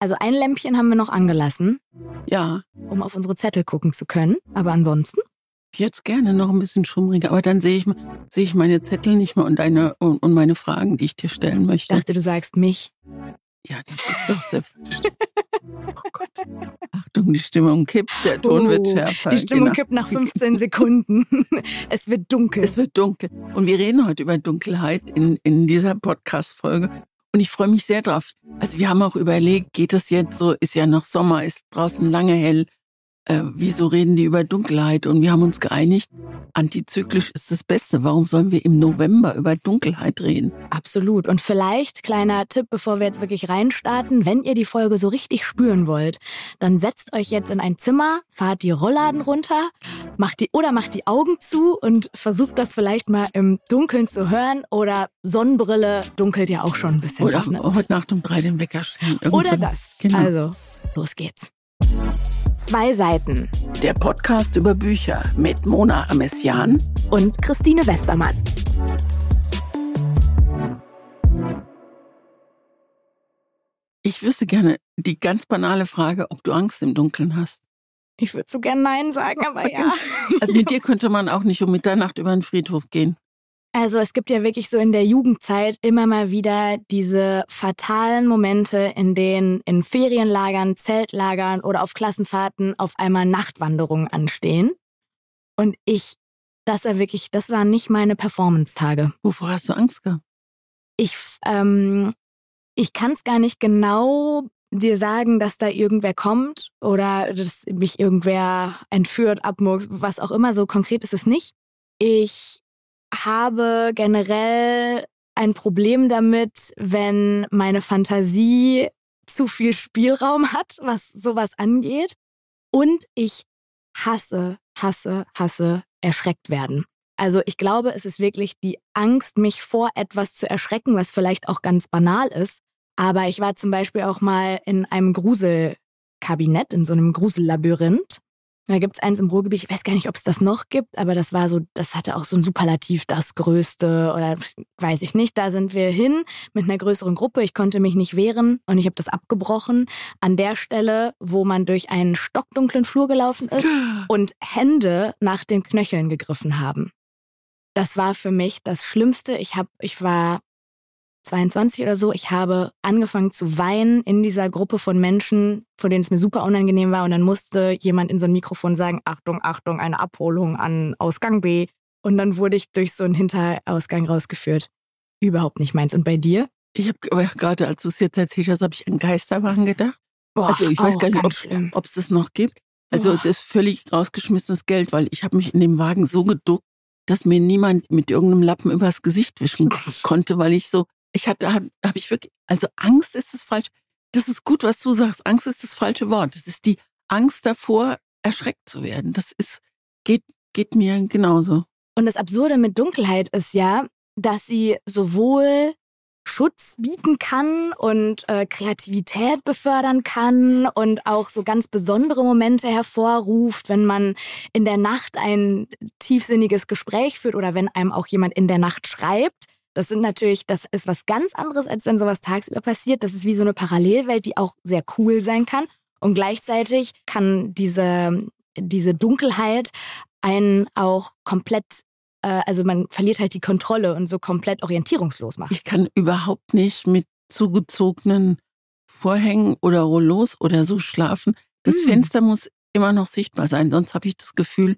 Also ein Lämpchen haben wir noch angelassen, Ja, um auf unsere Zettel gucken zu können. Aber ansonsten, jetzt gerne noch ein bisschen schummriger, aber dann sehe ich, sehe ich meine Zettel nicht mehr und, deine, und, und meine Fragen, die ich dir stellen ich möchte. dachte, du sagst mich. Ja, das ist doch sehr falsch. Oh Gott. Achtung, die Stimmung kippt, der Ton wird Oh, schärfer. Die Stimmung Genau. kippt nach 15 Sekunden. es wird dunkel. Es wird dunkel. Und wir reden heute über Dunkelheit in, in dieser Podcast-Folge. Und ich freue mich sehr drauf. Also wir haben auch überlegt, geht es jetzt so, ist ja noch Sommer, ist draußen lange hell. Äh, wieso reden die über Dunkelheit? Und wir haben uns geeinigt, antizyklisch ist das Beste. Warum sollen wir im November über Dunkelheit reden? Absolut. Und vielleicht, kleiner Tipp, bevor wir jetzt wirklich reinstarten, wenn ihr die Folge so richtig spüren wollt, dann setzt euch jetzt in ein Zimmer, fahrt die Rollladen runter, macht die oder macht die Augen zu und versucht das vielleicht mal im Dunkeln zu hören oder Sonnenbrille dunkelt ja auch schon ein bisschen. Oder ab, ne? heute Nacht um drei den Wecker stellen. Oder das. Genau. Also, los geht's. Zwei Seiten Der Podcast über Bücher mit Mona Amessian. und Christine Westermann. Ich wüsste gerne die ganz banale Frage, ob du Angst im Dunkeln hast. Ich würde so gern Nein sagen, aber ja. Also mit dir könnte man auch nicht um Mitternacht über den Friedhof gehen. Also es gibt ja wirklich so in der Jugendzeit immer mal wieder diese fatalen Momente, in denen in Ferienlagern, Zeltlagern oder auf Klassenfahrten auf einmal Nachtwanderungen anstehen. Und ich, das war wirklich, das waren nicht meine Performance-Tage. Wovor hast du Angst gehabt? Ich, ähm, ich kann es gar nicht genau dir sagen, dass da irgendwer kommt oder dass mich irgendwer entführt, abmurks, was auch immer. So konkret ist es nicht. Ich habe generell ein Problem damit, wenn meine Fantasie zu viel Spielraum hat, was sowas angeht. Und ich hasse, hasse, hasse erschreckt werden. Also ich glaube, es ist wirklich die Angst, mich vor etwas zu erschrecken, was vielleicht auch ganz banal ist. Aber ich war zum Beispiel auch mal in einem Gruselkabinett, in so einem Grusellabyrinth. Da gibt's eins im Ruhrgebiet, ich weiß gar nicht, ob es das noch gibt, aber das war so, das hatte auch so ein Superlativ, das Größte oder weiß ich nicht. Da sind wir hin mit einer größeren Gruppe. Ich konnte mich nicht wehren und ich habe das abgebrochen. An der Stelle, wo man durch einen stockdunklen Flur gelaufen ist und Hände nach den Knöcheln gegriffen haben. Das war für mich das Schlimmste. Ich hab, ich war 22 oder so. Ich habe angefangen zu weinen in dieser Gruppe von Menschen, von denen es mir super unangenehm war. Und dann musste jemand in so ein Mikrofon sagen, Achtung, Achtung, eine Abholung an Ausgang B. Und dann wurde ich durch so einen Hinterausgang rausgeführt. Überhaupt nicht meins. Und bei dir? Ich habe aber gerade, als du es jetzt erzählt hast, habe ich an Geisterwagen gedacht. Boah, also ich weiß gar nicht, ob es das noch gibt. Also Boah. das ist völlig rausgeschmissenes Geld, weil ich habe mich in dem Wagen so geduckt, dass mir niemand mit irgendeinem Lappen übers Gesicht wischen konnte, weil ich so, ich hatte, habe ich wirklich, also Angst ist das falsche, das ist gut, was du sagst, Angst ist das falsche Wort. Das ist die Angst davor, erschreckt zu werden. Das ist, geht, geht mir genauso. Und das Absurde mit Dunkelheit ist ja, dass sie sowohl Schutz bieten kann und äh, Kreativität befördern kann und auch so ganz besondere Momente hervorruft, wenn man in der Nacht ein tiefsinniges Gespräch führt oder wenn einem auch jemand in der Nacht schreibt. Das sind natürlich, das ist was ganz anderes, als wenn sowas tagsüber passiert. Das ist wie so eine Parallelwelt, die auch sehr cool sein kann. Und gleichzeitig kann diese, diese Dunkelheit einen auch komplett, äh, also man verliert halt die Kontrolle und so komplett orientierungslos machen. Ich kann überhaupt nicht mit zugezogenen Vorhängen oder Rollos oder so schlafen. Das Hm. Fenster muss immer noch sichtbar sein, sonst habe ich das Gefühl,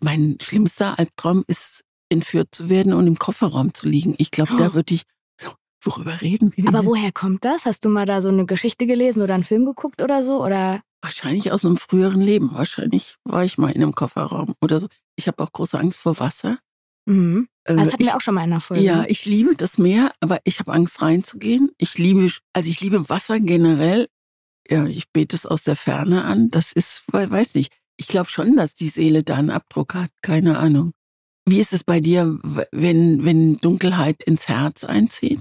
mein schlimmster Albtraum ist, entführt zu werden und im Kofferraum zu liegen. Ich glaube, da Oh. würde ich. So, worüber reden wir? Aber denn? woher kommt das? Hast du mal da so eine Geschichte gelesen oder einen Film geguckt oder so? Oder Wahrscheinlich aus einem früheren Leben. Wahrscheinlich war ich mal in einem Kofferraum oder so. Ich habe auch große Angst vor Wasser. mhm. Äh, das hatten ich, wir auch schon mal in einer Folge. Ja, ich liebe das Meer, aber ich habe Angst reinzugehen. Ich liebe, also ich liebe Wasser generell. Ja, ich bete es aus der Ferne an. Das ist, we- weiß nicht. Ich glaube schon, dass die Seele da einen Abdruck hat. Keine Ahnung. Wie ist es bei dir, wenn, wenn Dunkelheit ins Herz einzieht?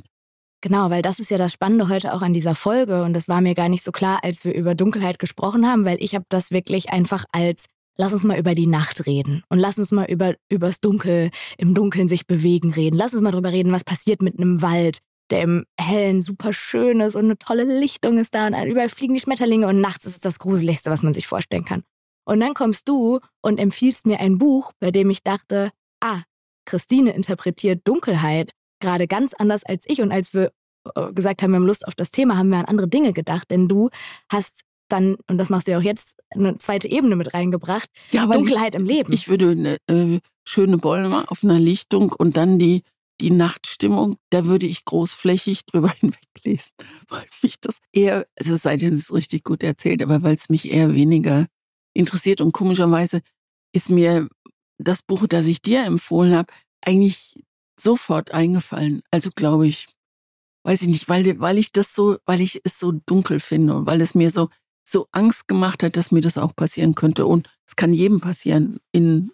Genau, weil das ist ja das Spannende heute auch an dieser Folge und das war mir gar nicht so klar, als wir über Dunkelheit gesprochen haben, weil ich habe das wirklich einfach als lass uns mal über die Nacht reden und lass uns mal über übers Dunkel im Dunkeln sich bewegen reden. Lass uns mal drüber reden, was passiert mit einem Wald, der im Hellen super schön ist und eine tolle Lichtung ist da und überall fliegen die Schmetterlinge und nachts ist es das Gruseligste, was man sich vorstellen kann. Und dann kommst du und empfiehlst mir ein Buch, bei dem ich dachte, ah, Christine interpretiert Dunkelheit gerade ganz anders als ich und als wir äh, gesagt haben, wir haben Lust auf das Thema, haben wir an andere Dinge gedacht, denn du hast dann, und das machst du ja auch jetzt, eine zweite Ebene mit reingebracht. Ja, Dunkelheit ich, im Leben. Ich würde eine äh, schöne Bäume auf einer Lichtung und dann die, die Nachtstimmung, da würde ich großflächig drüber hinweglesen, weil mich das eher, also es sei denn, es ist richtig gut erzählt, aber weil es mich eher weniger interessiert und komischerweise ist mir das Buch, das ich dir empfohlen habe, eigentlich sofort eingefallen. Also glaube ich, weiß ich nicht, weil, weil ich das so, weil ich es so dunkel finde und weil es mir so so Angst gemacht hat, dass mir das auch passieren könnte. Und es kann jedem passieren in,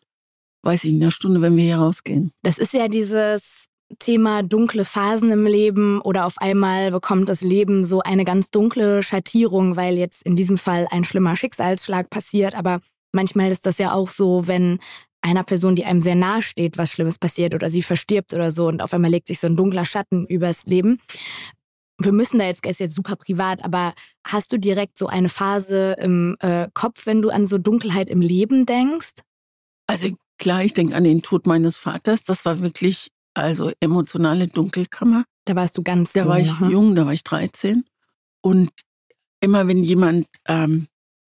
weiß ich, einer Stunde, wenn wir hier rausgehen. Das ist ja dieses Thema dunkle Phasen im Leben oder auf einmal bekommt das Leben so eine ganz dunkle Schattierung, weil jetzt in diesem Fall ein schlimmer Schicksalsschlag passiert. Aber manchmal ist das ja auch so, wenn einer Person, die einem sehr nahe steht, was Schlimmes passiert oder sie verstirbt oder so und auf einmal legt sich so ein dunkler Schatten übers Leben wir müssen da jetzt, ist jetzt super privat, aber hast du direkt so eine Phase im äh, Kopf, wenn du an so Dunkelheit im Leben denkst? Also klar, ich denke an den Tod meines Vaters. Das war wirklich also emotionale Dunkelkammer. Da warst du ganz Da jung, war ich ne? jung, da war ich 13. Und immer wenn jemand, ähm,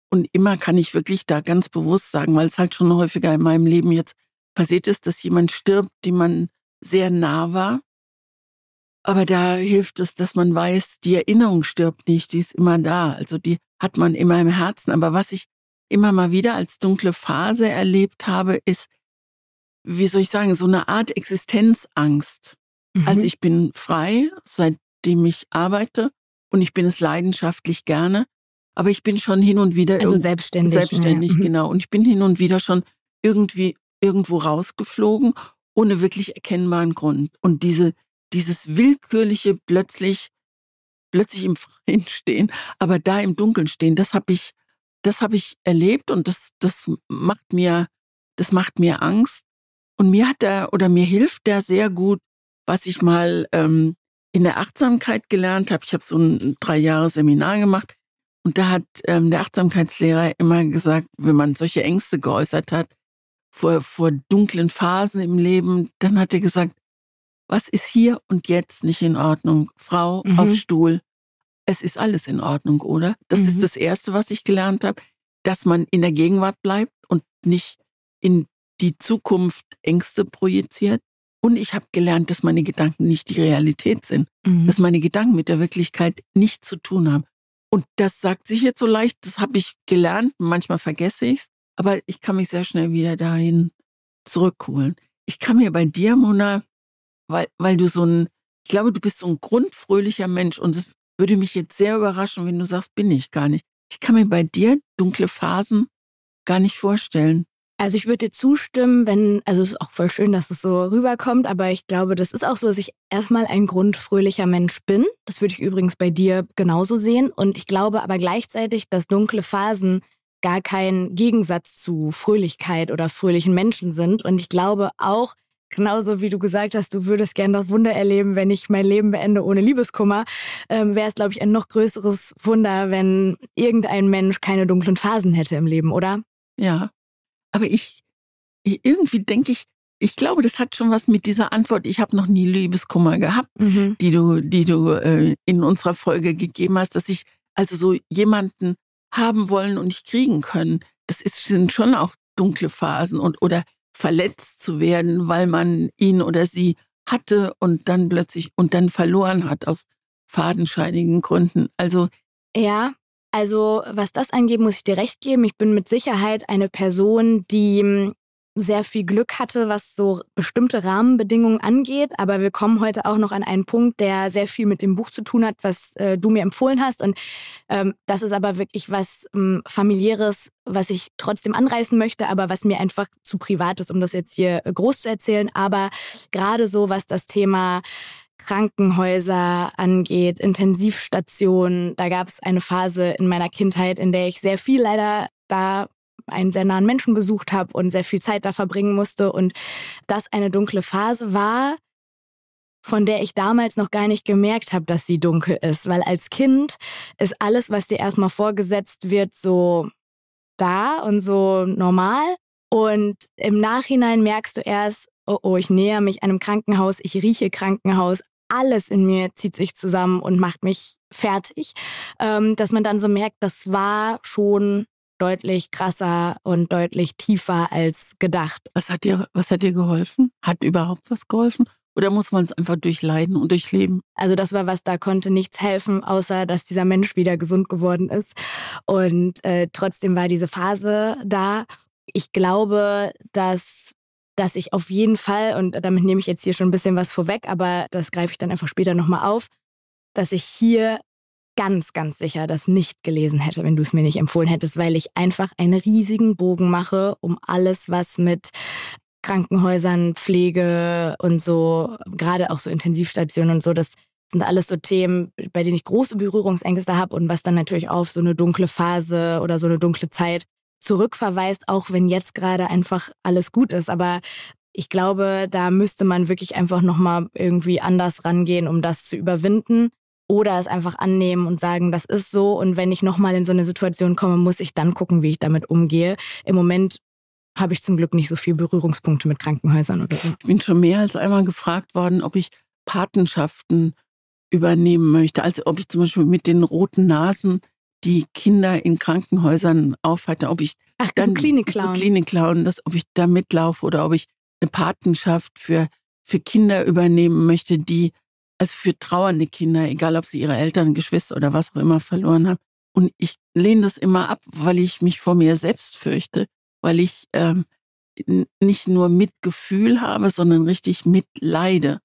und immer kann ich wirklich da ganz bewusst sagen, weil es halt schon häufiger in meinem Leben jetzt passiert ist, dass jemand stirbt, dem man sehr nah war aber da hilft es, dass man weiß, die Erinnerung stirbt nicht, die ist immer da. Also die hat man immer im Herzen. Aber was ich immer mal wieder als dunkle Phase erlebt habe, ist, wie soll ich sagen, so eine Art Existenzangst. Mhm. Also ich bin frei, seitdem ich arbeite und ich bin es leidenschaftlich gerne. Aber ich bin schon hin und wieder. Also selbstständig. Selbstständig, ja. Mhm. genau. Und ich bin hin und wieder schon irgendwie irgendwo rausgeflogen, ohne wirklich erkennbaren Grund. Und diese, dieses willkürliche plötzlich plötzlich im Freien stehen, aber da im Dunkeln stehen, das habe ich das habe ich erlebt und das das macht mir das macht mir Angst und mir hat er oder mir hilft der sehr gut, was ich mal ähm, in der Achtsamkeit gelernt habe. Ich habe so ein drei Jahre Seminar gemacht und da hat ähm, der Achtsamkeitslehrer immer gesagt, wenn man solche Ängste geäußert hat vor vor dunklen Phasen im Leben, dann hat er gesagt, was ist hier und jetzt nicht in Ordnung? Frau mhm. auf Stuhl. Es ist alles in Ordnung, oder? Das mhm. ist das Erste, was ich gelernt habe, dass man in der Gegenwart bleibt und nicht in die Zukunft Ängste projiziert. Und ich habe gelernt, dass meine Gedanken nicht die Realität sind, mhm. dass meine Gedanken mit der Wirklichkeit nichts zu tun haben. Und das sagt sich jetzt so leicht, das habe ich gelernt, manchmal vergesse ich es, aber ich kann mich sehr schnell wieder dahin zurückholen. Ich kann mir bei dir, Mona, weil, weil du so ein, ich glaube, du bist so ein grundfröhlicher Mensch und es würde mich jetzt sehr überraschen, wenn du sagst, bin ich gar nicht. Ich kann mir bei dir dunkle Phasen gar nicht vorstellen. Also ich würde dir zustimmen, wenn, also es ist auch voll schön, dass es so rüberkommt, aber ich glaube, das ist auch so, dass ich erstmal ein grundfröhlicher Mensch bin. Das würde ich übrigens bei dir genauso sehen. Und ich glaube aber gleichzeitig, dass dunkle Phasen gar kein Gegensatz zu Fröhlichkeit oder fröhlichen Menschen sind. Und ich glaube auch, genauso wie du gesagt hast, du würdest gerne das Wunder erleben, wenn ich mein Leben beende ohne Liebeskummer, ähm, wäre es, glaube ich, ein noch größeres Wunder, wenn irgendein Mensch keine dunklen Phasen hätte im Leben, oder? Ja. Aber ich, ich irgendwie denke ich, ich glaube, das hat schon was mit dieser Antwort, ich habe noch nie Liebeskummer gehabt, mhm. die du, die du äh, in unserer Folge gegeben hast, dass ich also so jemanden haben wollen und nicht kriegen können. Das ist, sind schon auch dunkle Phasen und oder verletzt zu werden, weil man ihn oder sie hatte und dann plötzlich und dann verloren hat aus fadenscheinigen Gründen. Also ja, also was das angeht, muss ich dir recht geben. Ich bin mit Sicherheit eine Person, die hm, sehr viel Glück hatte, was so bestimmte Rahmenbedingungen angeht. Aber wir kommen heute auch noch an einen Punkt, der sehr viel mit dem Buch zu tun hat, was äh, du mir empfohlen hast. Und ähm, das ist aber wirklich was ähm, familiäres, was ich trotzdem anreißen möchte, aber was mir einfach zu privat ist, um das jetzt hier äh, groß zu erzählen. Aber gerade so, was das Thema Krankenhäuser angeht, Intensivstationen. Da gab es eine Phase in meiner Kindheit, in der ich sehr viel leider da einen sehr nahen Menschen besucht habe und sehr viel Zeit da verbringen musste und das eine dunkle Phase war, von der ich damals noch gar nicht gemerkt habe, dass sie dunkel ist. Weil als Kind ist alles, was dir erstmal vorgesetzt wird, so da und so normal. Und im Nachhinein merkst du erst, oh oh, ich näher mich einem Krankenhaus, ich rieche Krankenhaus, alles in mir zieht sich zusammen und macht mich fertig, ähm, dass man dann so merkt, das war schon deutlich krasser und deutlich tiefer als gedacht. Was hat dir, was hat dir geholfen? Hat überhaupt was geholfen? Oder muss man es einfach durchleiden und durchleben? Also das war was, da konnte nichts helfen, außer dass dieser Mensch wieder gesund geworden ist. Und äh, trotzdem war diese Phase da. Ich glaube, dass dass ich auf jeden Fall, und damit nehme ich jetzt hier schon ein bisschen was vorweg, aber das greife ich dann einfach später nochmal auf, dass ich hier ganz, ganz sicher das nicht gelesen hätte, wenn du es mir nicht empfohlen hättest, weil ich einfach einen riesigen Bogen mache um alles, was mit Krankenhäusern, Pflege und so, gerade auch so Intensivstationen und so, das sind alles so Themen, bei denen ich große Berührungsängste habe und was dann natürlich auf so eine dunkle Phase oder so eine dunkle Zeit zurückverweist, auch wenn jetzt gerade einfach alles gut ist. Aber ich glaube, da müsste man wirklich einfach nochmal irgendwie anders rangehen, um das zu überwinden. Oder es einfach annehmen und sagen, das ist so. Und wenn ich nochmal in so eine Situation komme, muss ich dann gucken, wie ich damit umgehe. Im Moment habe ich zum Glück nicht so viele Berührungspunkte mit Krankenhäusern oder so. Ich bin schon mehr als einmal gefragt worden, ob ich Patenschaften übernehmen möchte. Also ob ich zum Beispiel mit den roten Nasen die Kinder in Krankenhäusern aufhalte, ob ich Ach, dann, so Klinikclowns. So Klinikclown, dass, ob ich da mitlaufe oder ob ich eine Patenschaft für, für Kinder übernehmen möchte, die, also für trauernde Kinder, egal ob sie ihre Eltern, Geschwister oder was auch immer verloren haben. Und ich lehne das immer ab, weil ich mich vor mir selbst fürchte, weil ich ähm, nicht nur Mitgefühl habe, sondern richtig mitleide.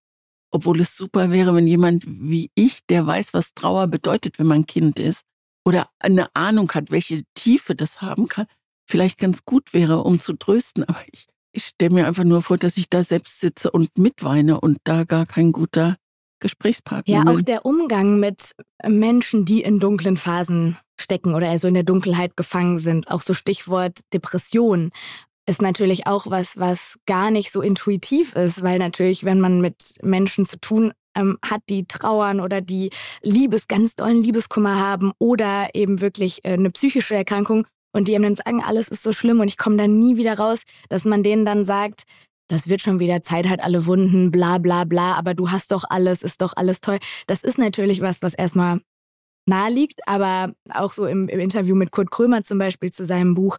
Obwohl es super wäre, wenn jemand wie ich, der weiß, was Trauer bedeutet, wenn man Kind ist, oder eine Ahnung hat, welche Tiefe das haben kann, vielleicht ganz gut wäre, um zu trösten. Aber ich, ich stelle mir einfach nur vor, dass ich da selbst sitze und mitweine und da gar kein guter Gesprächspartner Ja, bin. auch der Umgang mit Menschen, die in dunklen Phasen stecken oder also in der Dunkelheit gefangen sind, auch so Stichwort Depression, ist natürlich auch was, was gar nicht so intuitiv ist, weil natürlich, wenn man mit Menschen zu tun ähm, hat, die trauern oder die Liebes, ganz dollen Liebeskummer haben oder eben wirklich äh, eine psychische Erkrankung und die einem dann sagen, alles ist so schlimm und ich komme da nie wieder raus, dass man denen dann sagt, das wird schon wieder Zeit, hat alle Wunden, bla bla bla, aber du hast doch alles, ist doch alles toll. Das ist natürlich was, was erstmal naheliegt, aber auch so im, im Interview mit Kurt Krömer zum Beispiel zu seinem Buch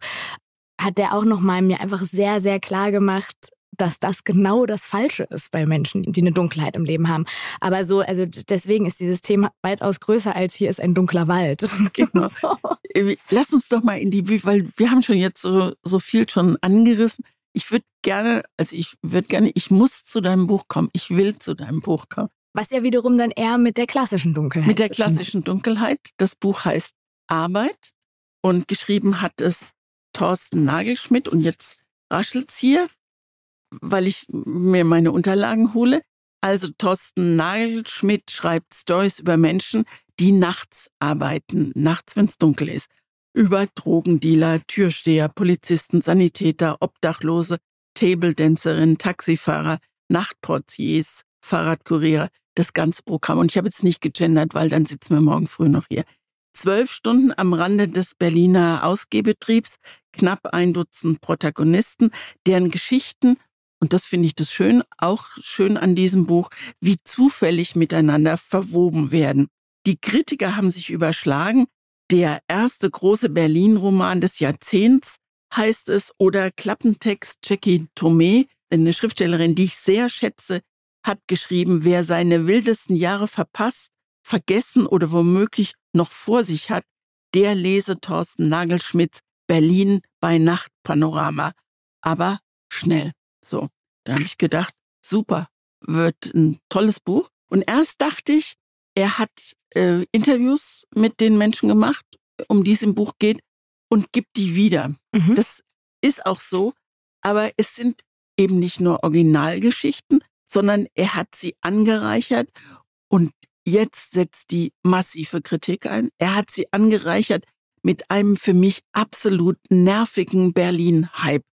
hat der auch nochmal mir einfach sehr, sehr klar gemacht, dass das genau das Falsche ist bei Menschen, die eine Dunkelheit im Leben haben. Aber so, also deswegen ist dieses Thema weitaus größer als hier ist ein dunkler Wald. Genau. so. Äh, lass uns doch mal in die, weil wir haben schon jetzt so, so viel schon angerissen. Ich würde gerne, also ich würde gerne, ich muss zu deinem Buch kommen. Ich will zu deinem Buch kommen. Was ja wiederum dann eher mit der klassischen Dunkelheit. Mit der klassischen Dunkelheit. Das Buch heißt Arbeit und geschrieben hat es Thorsten Nagelschmidt und jetzt raschelt's hier weil ich mir meine Unterlagen hole. Also Thorsten Nagelschmidt schreibt Stories über Menschen, die nachts arbeiten, nachts, wenn es dunkel ist. Über Drogendealer, Türsteher, Polizisten, Sanitäter, Obdachlose, Table-Dancerinnen, Taxifahrer, Nachtportiers, Fahrradkuriere, das ganze Programm. Und ich habe jetzt nicht gegendert, weil dann sitzen wir morgen früh noch hier. Zwölf Stunden am Rande des Berliner Ausgehbetriebs, knapp ein Dutzend Protagonisten, deren Geschichten und das finde ich das schön, auch schön an diesem Buch, wie zufällig miteinander verwoben werden. Die Kritiker haben sich überschlagen. Der erste große Berlin-Roman des Jahrzehnts heißt es oder Klappentext Jackie Tomei, eine Schriftstellerin, die ich sehr schätze, hat geschrieben, wer seine wildesten Jahre verpasst, vergessen oder womöglich noch vor sich hat, der lese Thorsten Nagelschmidts Berlin bei Nacht Panorama. Aber schnell. So, da habe ich gedacht, super, wird ein tolles Buch. Und erst dachte ich, er hat äh, Interviews mit den Menschen gemacht, um die es im Buch geht, und gibt die wieder. Mhm. Das ist auch so, aber es sind eben nicht nur Originalgeschichten, sondern er hat sie angereichert und jetzt setzt die massive Kritik ein. Er hat sie angereichert mit einem für mich absolut nervigen Berlin-Hype.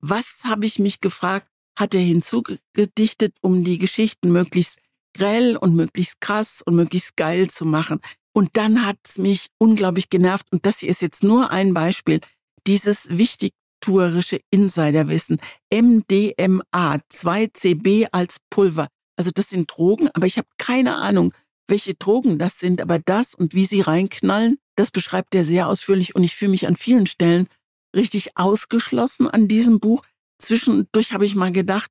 Was habe ich mich gefragt, hat er hinzugedichtet, um die Geschichten möglichst grell und möglichst krass und möglichst geil zu machen. Und dann hat's mich unglaublich genervt. Und das hier ist jetzt nur ein Beispiel. Dieses wichtigtuerische Insiderwissen. MDMA, 2CB als Pulver. Also das sind Drogen, aber ich habe keine Ahnung, welche Drogen das sind. Aber das und wie sie reinknallen, das beschreibt er sehr ausführlich. Und ich fühle mich an vielen Stellen richtig ausgeschlossen an diesem Buch. Zwischendurch habe ich mal gedacht,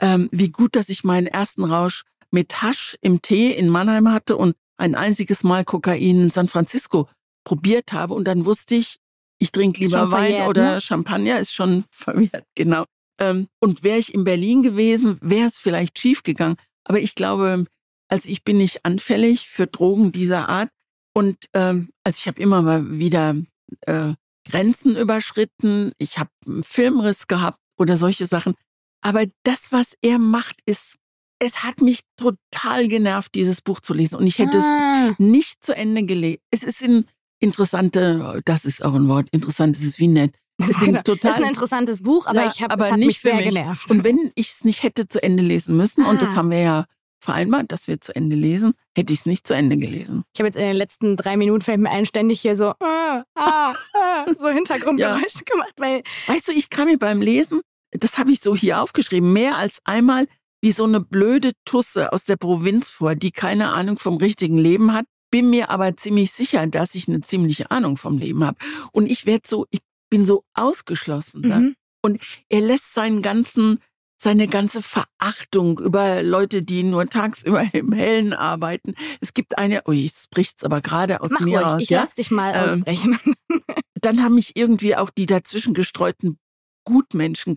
ähm, wie gut, dass ich meinen ersten Rausch mit Hasch im Tee in Mannheim hatte und ein einziges Mal Kokain in San Francisco probiert habe. Und dann wusste ich, ich trinke lieber Wein verjährt, oder ne? Champagner, ist schon verwehrt, genau. Ähm, und wäre ich in Berlin gewesen, wäre es vielleicht schief gegangen. Aber ich glaube, also ich bin nicht anfällig für Drogen dieser Art. Und ähm, also ich habe immer mal wieder äh, Grenzen überschritten, ich habe einen Filmriss gehabt oder solche Sachen. Aber das, was er macht, ist, es hat mich total genervt, dieses Buch zu lesen. Und ich hätte ah. es nicht zu Ende gelesen. Es ist ein interessante, das ist auch ein Wort, interessant, es ist wie nett. Es ist, ein, total, ist ein interessantes Buch, aber ja, ich habe es hat mich sehr mich. genervt. Und wenn ich es nicht hätte zu Ende lesen müssen, ah. und das ah. haben wir ja vereinbart, dass wir zu Ende lesen, hätte ich es nicht zu Ende gelesen. Ich habe jetzt in den letzten drei Minuten fällt mir ein, ständig hier so, ah, ah, ah, so Hintergrundgeräusche ja. gemacht. Weil weißt du, ich kam mir beim Lesen, das habe ich so hier aufgeschrieben, mehr als einmal wie so eine blöde Tusse aus der Provinz vor, die keine Ahnung vom richtigen Leben hat, bin mir aber ziemlich sicher, dass ich eine ziemliche Ahnung vom Leben habe. Und ich werde so, ich bin so ausgeschlossen. Ne? Mhm. Und er lässt seinen ganzen seine ganze Verachtung über Leute, die nur tagsüber im Hellen arbeiten. Es gibt eine, ui, es bricht's aber gerade aus Mach mir ruhig, raus. Ich ja? lass dich mal ähm, ausbrechen. Dann haben mich irgendwie auch die dazwischen gestreuten Gutmenschen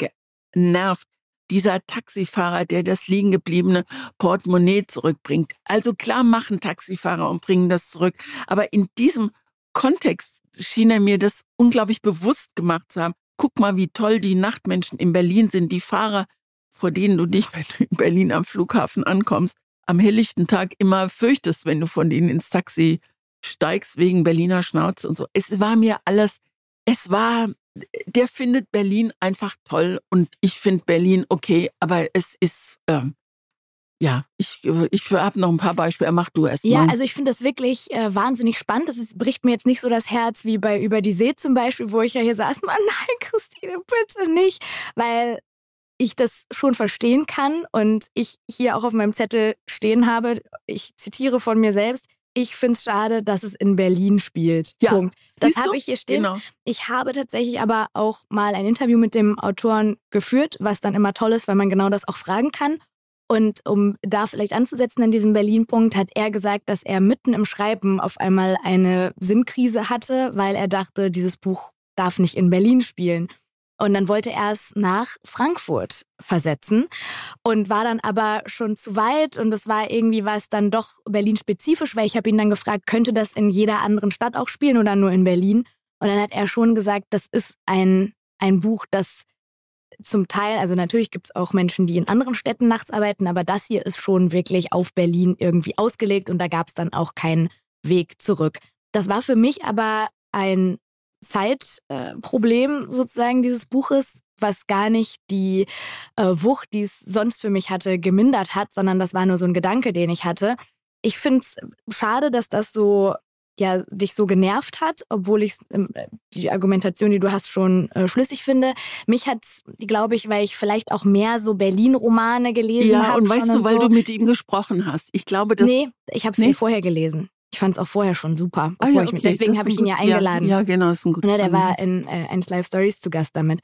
genervt. Dieser Taxifahrer, der das liegen gebliebene Portemonnaie zurückbringt. Also klar machen Taxifahrer und bringen das zurück. Aber in diesem Kontext schien er mir das unglaublich bewusst gemacht zu haben. Guck mal, wie toll die Nachtmenschen in Berlin sind. Die Fahrer vor denen du dich, wenn du in Berlin am Flughafen ankommst, am helllichten Tag immer fürchtest, wenn du von denen ins Taxi steigst wegen Berliner Schnauze und so. Es war mir alles, es war, der findet Berlin einfach toll und ich finde Berlin okay, aber es ist, ähm, ja, ich, ich habe noch ein paar Beispiele. Mach du erst mal. Ja, also ich finde das wirklich äh, wahnsinnig spannend. Das bricht mir jetzt nicht so das Herz wie bei Über die See zum Beispiel, wo ich ja hier saß. Man, nein, Christine, bitte nicht. Weil ich das schon verstehen kann und ich hier auch auf meinem Zettel stehen habe, ich zitiere von mir selbst, ich finde es schade, dass es in Berlin spielt. Ja, Punkt. Das habe ich hier stehen. Genau. Ich habe tatsächlich aber auch mal ein Interview mit dem Autoren geführt, was dann immer toll ist, weil man genau das auch fragen kann. Und um da vielleicht anzusetzen an diesem Berlin-Punkt, hat er gesagt, dass er mitten im Schreiben auf einmal eine Sinnkrise hatte, weil er dachte, dieses Buch darf nicht in Berlin spielen. Und dann wollte er es nach Frankfurt versetzen und war dann aber schon zu weit und es war irgendwie was dann doch Berlin-spezifisch, weil ich habe ihn dann gefragt, könnte das in jeder anderen Stadt auch spielen oder nur in Berlin? Und dann hat er schon gesagt, das ist ein, ein Buch, das zum Teil, also natürlich gibt es auch Menschen, die in anderen Städten nachts arbeiten, aber das hier ist schon wirklich auf Berlin irgendwie ausgelegt und da gab es dann auch keinen Weg zurück. Das war für mich aber ein Zeitproblem äh, sozusagen dieses Buches, was gar nicht die äh, Wucht, die es sonst für mich hatte, gemindert hat, sondern das war nur so ein Gedanke, den ich hatte. Ich finde es schade, dass das so ja dich so genervt hat, obwohl ich äh, die Argumentation, die du hast, schon äh, schlüssig finde. Mich hat glaube ich, weil ich vielleicht auch mehr so Berlin-Romane gelesen habe. Ja, und weißt du, und weil so. du mit ihm gesprochen hast. Ich glaube, dass. Nee, ich habe es nee? vorher gelesen. Ich fand es auch vorher schon super. Ah, ja, okay. mich, deswegen habe ich ihn ja eingeladen. Ja, ja genau, ist ein guter ne, Der war in äh, 1 Live Stories zu Gast damit.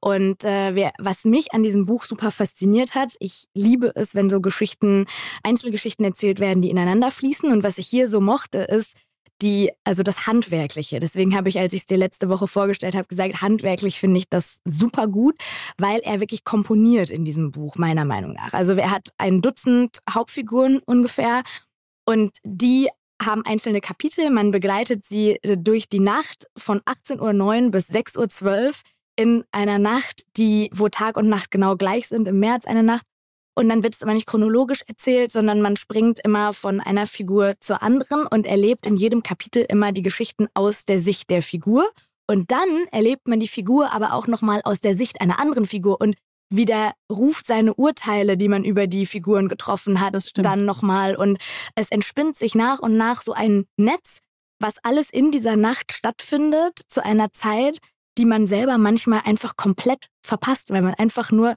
Und äh, wer, was mich an diesem Buch super fasziniert hat, ich liebe es, wenn so Geschichten, Einzelgeschichten erzählt werden, die ineinander fließen. Und was ich hier so mochte, ist die, also das Handwerkliche. Deswegen habe ich, als ich es dir letzte Woche vorgestellt habe, gesagt, handwerklich finde ich das super gut, weil er wirklich komponiert in diesem Buch, meiner Meinung nach. Also er hat ein Dutzend Hauptfiguren ungefähr und die haben einzelne Kapitel. Man begleitet sie äh, durch die Nacht von 18.09 Uhr bis 6.12 Uhr in einer Nacht, die, wo Tag und Nacht genau gleich sind, im März eine Nacht. Und dann wird es aber nicht chronologisch erzählt, sondern man springt immer von einer Figur zur anderen und erlebt in jedem Kapitel immer die Geschichten aus der Sicht der Figur. Und dann erlebt man die Figur aber auch nochmal aus der Sicht einer anderen Figur. Und widerruft seine Urteile, die man über die Figuren getroffen hat, dann nochmal. Und es entspinnt sich nach und nach so ein Netz, was alles in dieser Nacht stattfindet, zu einer Zeit, die man selber manchmal einfach komplett verpasst, weil man einfach nur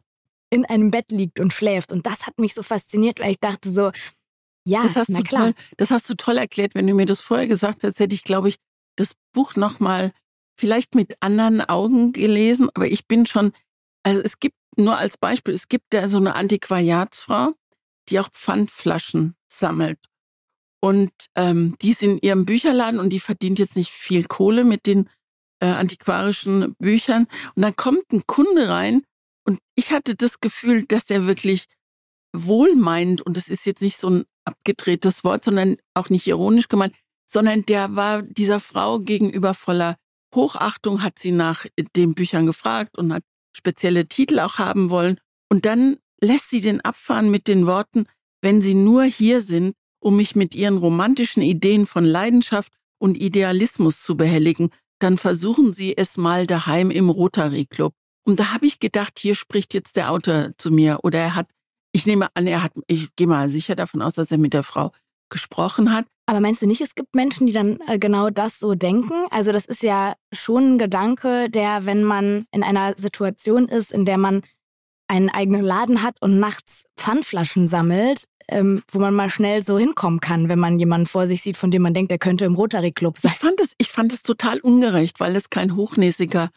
in einem Bett liegt und schläft. Und das hat mich so fasziniert, weil ich dachte so, ja, das hast na du klar. Toll, das hast du toll erklärt. Wenn du mir das vorher gesagt hättest, hätte ich, glaube ich, das Buch nochmal vielleicht mit anderen Augen gelesen. Aber ich bin schon, also es gibt nur als Beispiel, es gibt ja so eine Antiquariatsfrau, die auch Pfandflaschen sammelt. Und ähm, die ist in ihrem Bücherladen und die verdient jetzt nicht viel Kohle mit den äh, antiquarischen Büchern. Und dann kommt ein Kunde rein und ich hatte das Gefühl, dass der wirklich wohlmeinend, und das ist jetzt nicht so ein abgedrehtes Wort, sondern auch nicht ironisch gemeint, sondern der war dieser Frau gegenüber voller Hochachtung, hat sie nach den Büchern gefragt und hat spezielle Titel auch haben wollen. Und dann lässt sie den abfahren mit den Worten, wenn Sie nur hier sind, um mich mit Ihren romantischen Ideen von Leidenschaft und Idealismus zu behelligen, dann versuchen Sie es mal daheim im Rotary Club. Und da habe ich gedacht, hier spricht jetzt der Autor zu mir oder er hat, ich nehme an, er hat, ich gehe mal sicher davon aus, dass er mit der Frau gesprochen hat. Aber meinst du nicht, es gibt Menschen, die dann äh, genau das so denken? Also das ist ja schon ein Gedanke, der, wenn man in einer Situation ist, in der man einen eigenen Laden hat und nachts Pfandflaschen sammelt, ähm, wo man mal schnell so hinkommen kann, wenn man jemanden vor sich sieht, von dem man denkt, der könnte im Rotary Club sein. Ich fand es, ich fand es total ungerecht, weil es kein hochnäsiger,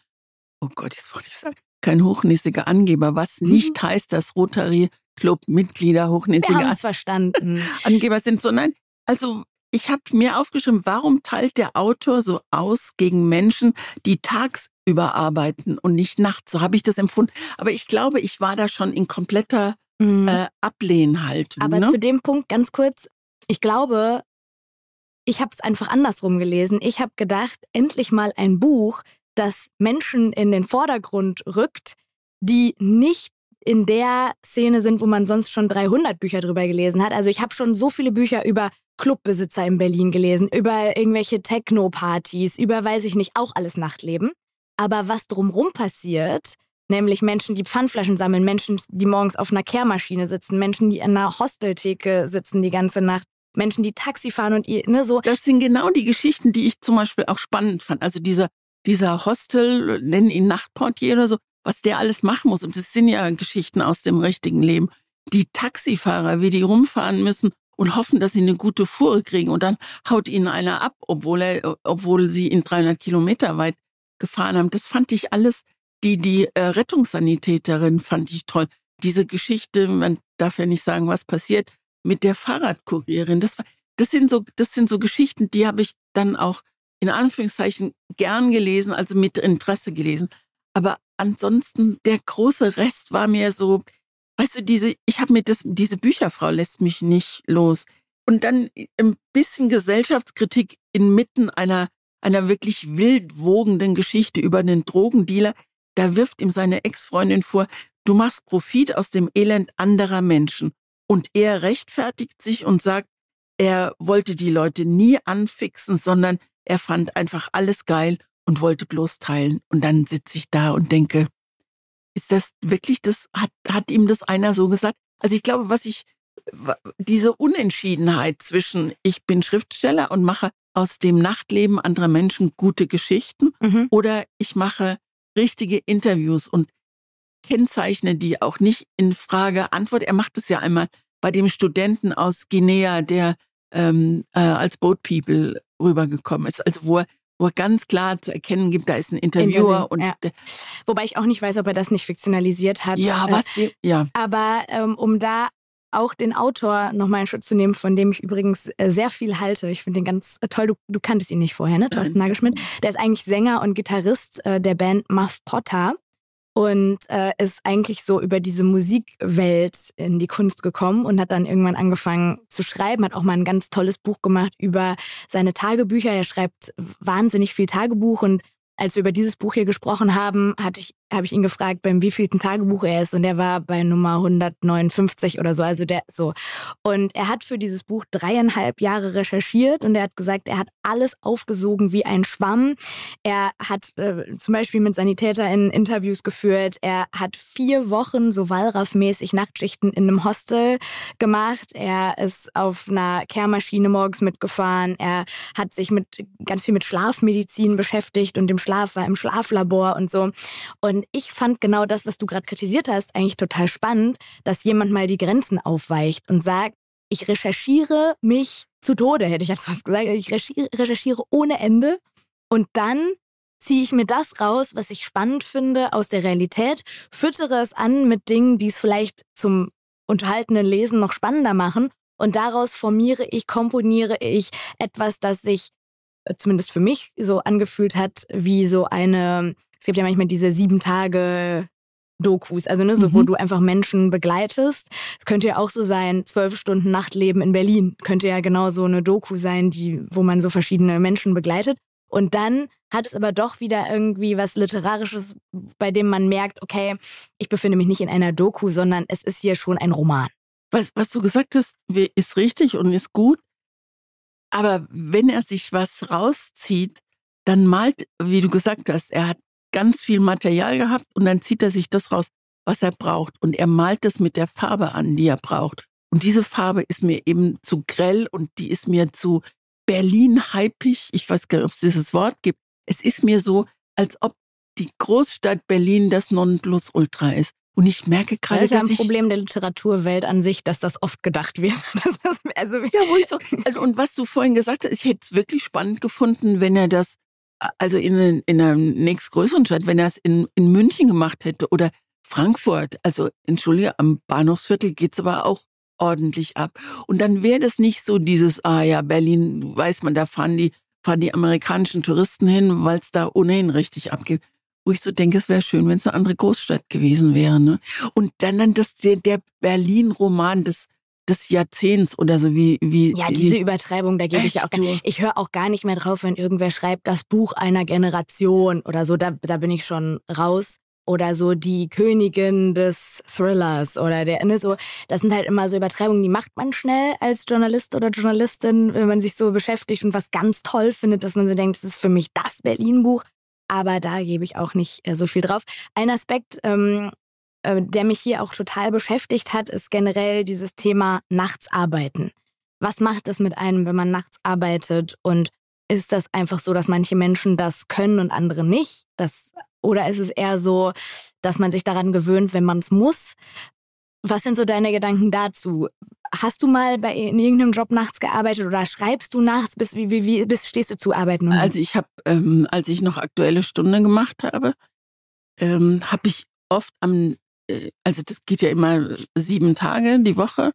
oh Gott, jetzt wollte ich sagen, kein hochnäsiger Angeber, was mhm. nicht heißt, dass Rotary Club Mitglieder hochnäsige An verstanden. Angeber sind, sondern also ich habe mir aufgeschrieben, warum teilt der Autor so aus gegen Menschen, die tagsüber arbeiten und nicht nachts? So habe ich das empfunden. Aber ich glaube, ich war da schon in kompletter mhm. äh, Ablehnhaltung. Aber ne? zu dem Punkt ganz kurz, ich glaube, ich habe es einfach andersrum gelesen. Ich habe gedacht, endlich mal ein Buch, das Menschen in den Vordergrund rückt, die nicht in der Szene sind, wo man sonst schon 300 Bücher drüber gelesen hat. Also ich habe schon so viele Bücher über Clubbesitzer in Berlin gelesen, über irgendwelche Techno-Partys, über weiß ich nicht, auch alles Nachtleben. Aber was drumrum passiert, nämlich Menschen, die Pfandflaschen sammeln, Menschen, die morgens auf einer Kehrmaschine sitzen, Menschen, die in einer Hosteltheke sitzen die ganze Nacht, Menschen, die Taxi fahren und ihr, ne, so. Das sind genau die Geschichten, die ich zum Beispiel auch spannend fand. Also dieser, dieser Hostel, nennen ihn Nachtportier oder so, was der alles machen muss. Und das sind ja Geschichten aus dem richtigen Leben. Die Taxifahrer, wie die rumfahren müssen und hoffen, dass sie eine gute Fuhre kriegen und dann haut ihnen einer ab, obwohl er, obwohl sie ihn 300 Kilometer weit gefahren haben. Das fand ich alles. Die, die äh, Rettungssanitäterin fand ich toll. Diese Geschichte, man darf ja nicht sagen, was passiert, mit der Fahrradkurierin. Das, das sind so, das sind so Geschichten, die habe ich dann auch in Anführungszeichen gern gelesen, also mit Interesse gelesen. Aber ansonsten, der große Rest war mir so, Weißt du, diese, ich habe mir das, diese Bücherfrau lässt mich nicht los. Und dann ein bisschen Gesellschaftskritik inmitten einer, einer wirklich wild wogenden Geschichte über einen Drogendealer. Da wirft ihm seine Ex-Freundin vor, du machst Profit aus dem Elend anderer Menschen. Und er rechtfertigt sich und sagt, er wollte die Leute nie anfixen, sondern er fand einfach alles geil und wollte bloß teilen. Und dann sitze ich da und denke, ist das wirklich das, hat, hat ihm das einer so gesagt? Also ich glaube, was ich, diese Unentschiedenheit zwischen ich bin Schriftsteller und mache aus dem Nachtleben anderer Menschen gute Geschichten mhm. oder ich mache richtige Interviews und kennzeichne die auch nicht in Frage Antwort. Er macht es ja einmal bei dem Studenten aus Guinea, der ähm, äh, als Boat People rübergekommen ist, also wo er wo ganz klar zu erkennen gibt, da ist ein Interviewer. Interview, und ja. Wobei ich auch nicht weiß, ob er das nicht fiktionalisiert hat. Ja, was? Äh, ja. Aber ähm, um da auch den Autor nochmal in Schutz zu nehmen, von dem ich übrigens äh, sehr viel halte. Ich finde den ganz äh, toll. Du, du, kanntest ihn nicht vorher, ne? Thorsten Nagelschmidt. Der ist eigentlich Sänger und Gitarrist der Band Muff Potter und äh, ist eigentlich so über diese Musikwelt in die Kunst gekommen und hat dann irgendwann angefangen zu schreiben, hat auch mal ein ganz tolles Buch gemacht über seine Tagebücher. Er schreibt wahnsinnig viel Tagebuch und als wir über dieses Buch hier gesprochen haben, hatte ich habe ich ihn gefragt, beim wievielten Tagebuch er ist und er war bei Nummer 159 oder so, also der so. Und er hat für dieses Buch dreieinhalb Jahre recherchiert und er hat gesagt, er hat alles aufgesogen wie ein Schwamm. Er hat äh, zum Beispiel mit SanitäterInnen Interviews geführt. Er hat vier Wochen so Wallraff-mäßig Nachtschichten in einem Hostel gemacht. Er ist auf einer Kehrmaschine morgens mitgefahren. Er hat sich mit ganz viel mit Schlafmedizin beschäftigt und im Schlaf war im Schlaflabor und so. Und ich fand genau das, was du gerade kritisiert hast, eigentlich total spannend, dass jemand mal die Grenzen aufweicht und sagt, ich recherchiere mich zu Tode, hätte ich jetzt fast gesagt. Ich recherchiere ohne Ende und dann ziehe ich mir das raus, was ich spannend finde aus der Realität, füttere es an mit Dingen, die es vielleicht zum unterhaltenen Lesen noch spannender machen und daraus formiere ich, komponiere ich etwas, das sich äh, zumindest für mich so angefühlt hat wie so eine, es gibt ja manchmal diese sieben Tage Dokus, also ne, so mhm. wo du einfach Menschen begleitest. Es könnte ja auch so sein, zwölf Stunden Nachtleben in Berlin könnte ja genau so eine Doku sein, die, wo man so verschiedene Menschen begleitet. Und dann hat es aber doch wieder irgendwie was Literarisches, bei dem man merkt, okay, ich befinde mich nicht in einer Doku, sondern es ist hier schon ein Roman. Was, was du gesagt hast, ist richtig und ist gut. Aber wenn er sich was rauszieht, dann malt, wie du gesagt hast, er hat ganz viel Material gehabt und dann zieht er sich das raus, was er braucht. Und er malt es mit der Farbe an, die er braucht. Und diese Farbe ist mir eben zu grell und die ist mir zu Berlin-hypig. Ich weiß gar nicht, ob es dieses Wort gibt. Es ist mir so, als ob die Großstadt Berlin das Nonplusultra ist. Und ich merke gerade, das ist ja ein Problem der Literaturwelt an sich, dass das oft gedacht wird. also ja, wo ich so, also, und was du vorhin gesagt hast, ich hätte es wirklich spannend gefunden, wenn er das also in, in einer nächstgrößeren Stadt, wenn er es in, in München gemacht hätte oder Frankfurt, also entschuldige, am Bahnhofsviertel geht's aber auch ordentlich ab. Und dann wäre das nicht so dieses, ah ja, Berlin, weiß man, da fahren die, fahren die amerikanischen Touristen hin, weil es da ohnehin richtig abgeht. Wo ich so denke, es wäre schön, wenn es eine andere Großstadt gewesen wäre. Ne? Und dann, dann das, der, der Berlin-Roman, das, des Jahrzehnts oder so wie wie ja diese wie, Übertreibung da gebe ich ja auch gar, ich höre auch gar nicht mehr drauf wenn irgendwer schreibt das Buch einer Generation oder so. Da da bin ich schon raus. Oder so die Königin des Thrillers oder der ne so. Das sind halt immer so Übertreibungen die macht man schnell als Journalist oder Journalistin wenn man sich so beschäftigt und was ganz toll findet dass man so denkt das ist für mich das Berlin Buch aber da gebe ich auch nicht äh, so viel drauf. Ein Aspekt, ähm, äh, der mich hier auch total beschäftigt hat, ist generell dieses Thema Nachtsarbeiten. Was macht es mit einem, wenn man nachts arbeitet? Und ist das einfach so, dass manche Menschen das können und andere nicht? Das, oder ist es eher so, dass man sich daran gewöhnt, wenn man es muss? Was sind so deine Gedanken dazu? Hast du mal bei in irgendeinem Job nachts gearbeitet oder schreibst du nachts? Bis, wie, wie, wie bis stehst du zu arbeiten? Also ich habe, ähm, als ich noch aktuelle Stunde gemacht habe, ähm, habe ich oft am also das geht ja immer sieben Tage die Woche,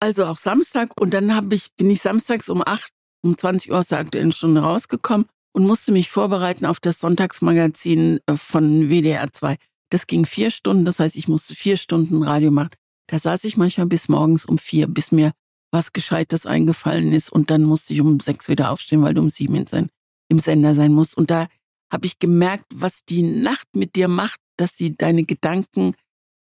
also auch Samstag. Und dann habe ich, bin ich samstags um acht, um 20 Uhr aus der aktuellen Stunde rausgekommen und musste mich vorbereiten auf das Sonntagsmagazin äh, von WDR 2. Das ging vier Stunden, das heißt, ich musste vier Stunden Radio machen. Da saß ich manchmal bis morgens um vier, bis mir was Gescheites eingefallen ist. Und dann musste ich um sechs wieder aufstehen, weil du um sieben im Sender sein musst. Und da habe ich gemerkt, was die Nacht mit dir macht, dass die deine Gedanken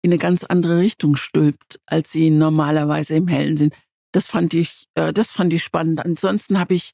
in eine ganz andere Richtung stülpt, als sie normalerweise im Hellen sind. Das fand ich, äh, das fand ich spannend. Ansonsten habe ich,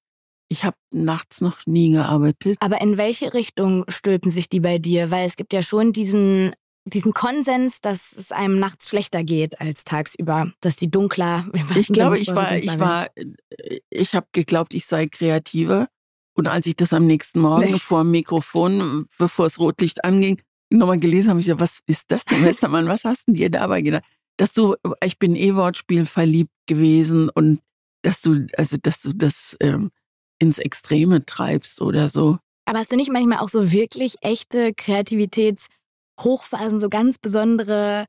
ich habe nachts noch nie gearbeitet. Aber in welche Richtung stülpen sich die bei dir? Weil es gibt ja schon diesen diesen Konsens, dass es einem nachts schlechter geht als tagsüber, dass die dunkler. Ich glaube, ich war, ich war, äh, ich habe geglaubt, ich sei kreativer. Und als ich das am nächsten Morgen nee. vor dem Mikrofon, bevor das Rotlicht anging, nochmal gelesen habe, ich gedacht, was ist das denn, Westermann? Was hast denn dir dabei gedacht? Dass du, ich bin E-Wortspiel verliebt gewesen und dass du, also dass du das ähm, ins Extreme treibst oder so. Aber hast du nicht manchmal auch so wirklich echte Kreativitätshochphasen, so ganz besondere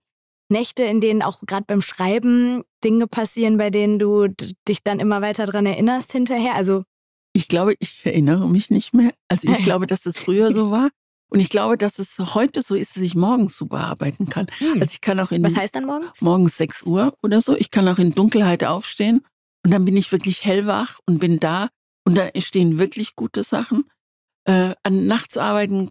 Nächte, in denen auch gerade beim Schreiben Dinge passieren, bei denen du dich dann immer weiter dran erinnerst hinterher? Also ich glaube, ich erinnere mich nicht mehr. Also ich glaube, dass das früher so war. Und ich glaube, dass es heute so ist, dass ich morgens super arbeiten kann. Hm. Also ich kann auch in Was heißt dann morgens? Morgens 6 Uhr oder so. Ich kann auch in Dunkelheit aufstehen und dann bin ich wirklich hellwach und bin da und da stehen wirklich gute Sachen. Äh, an nachts arbeiten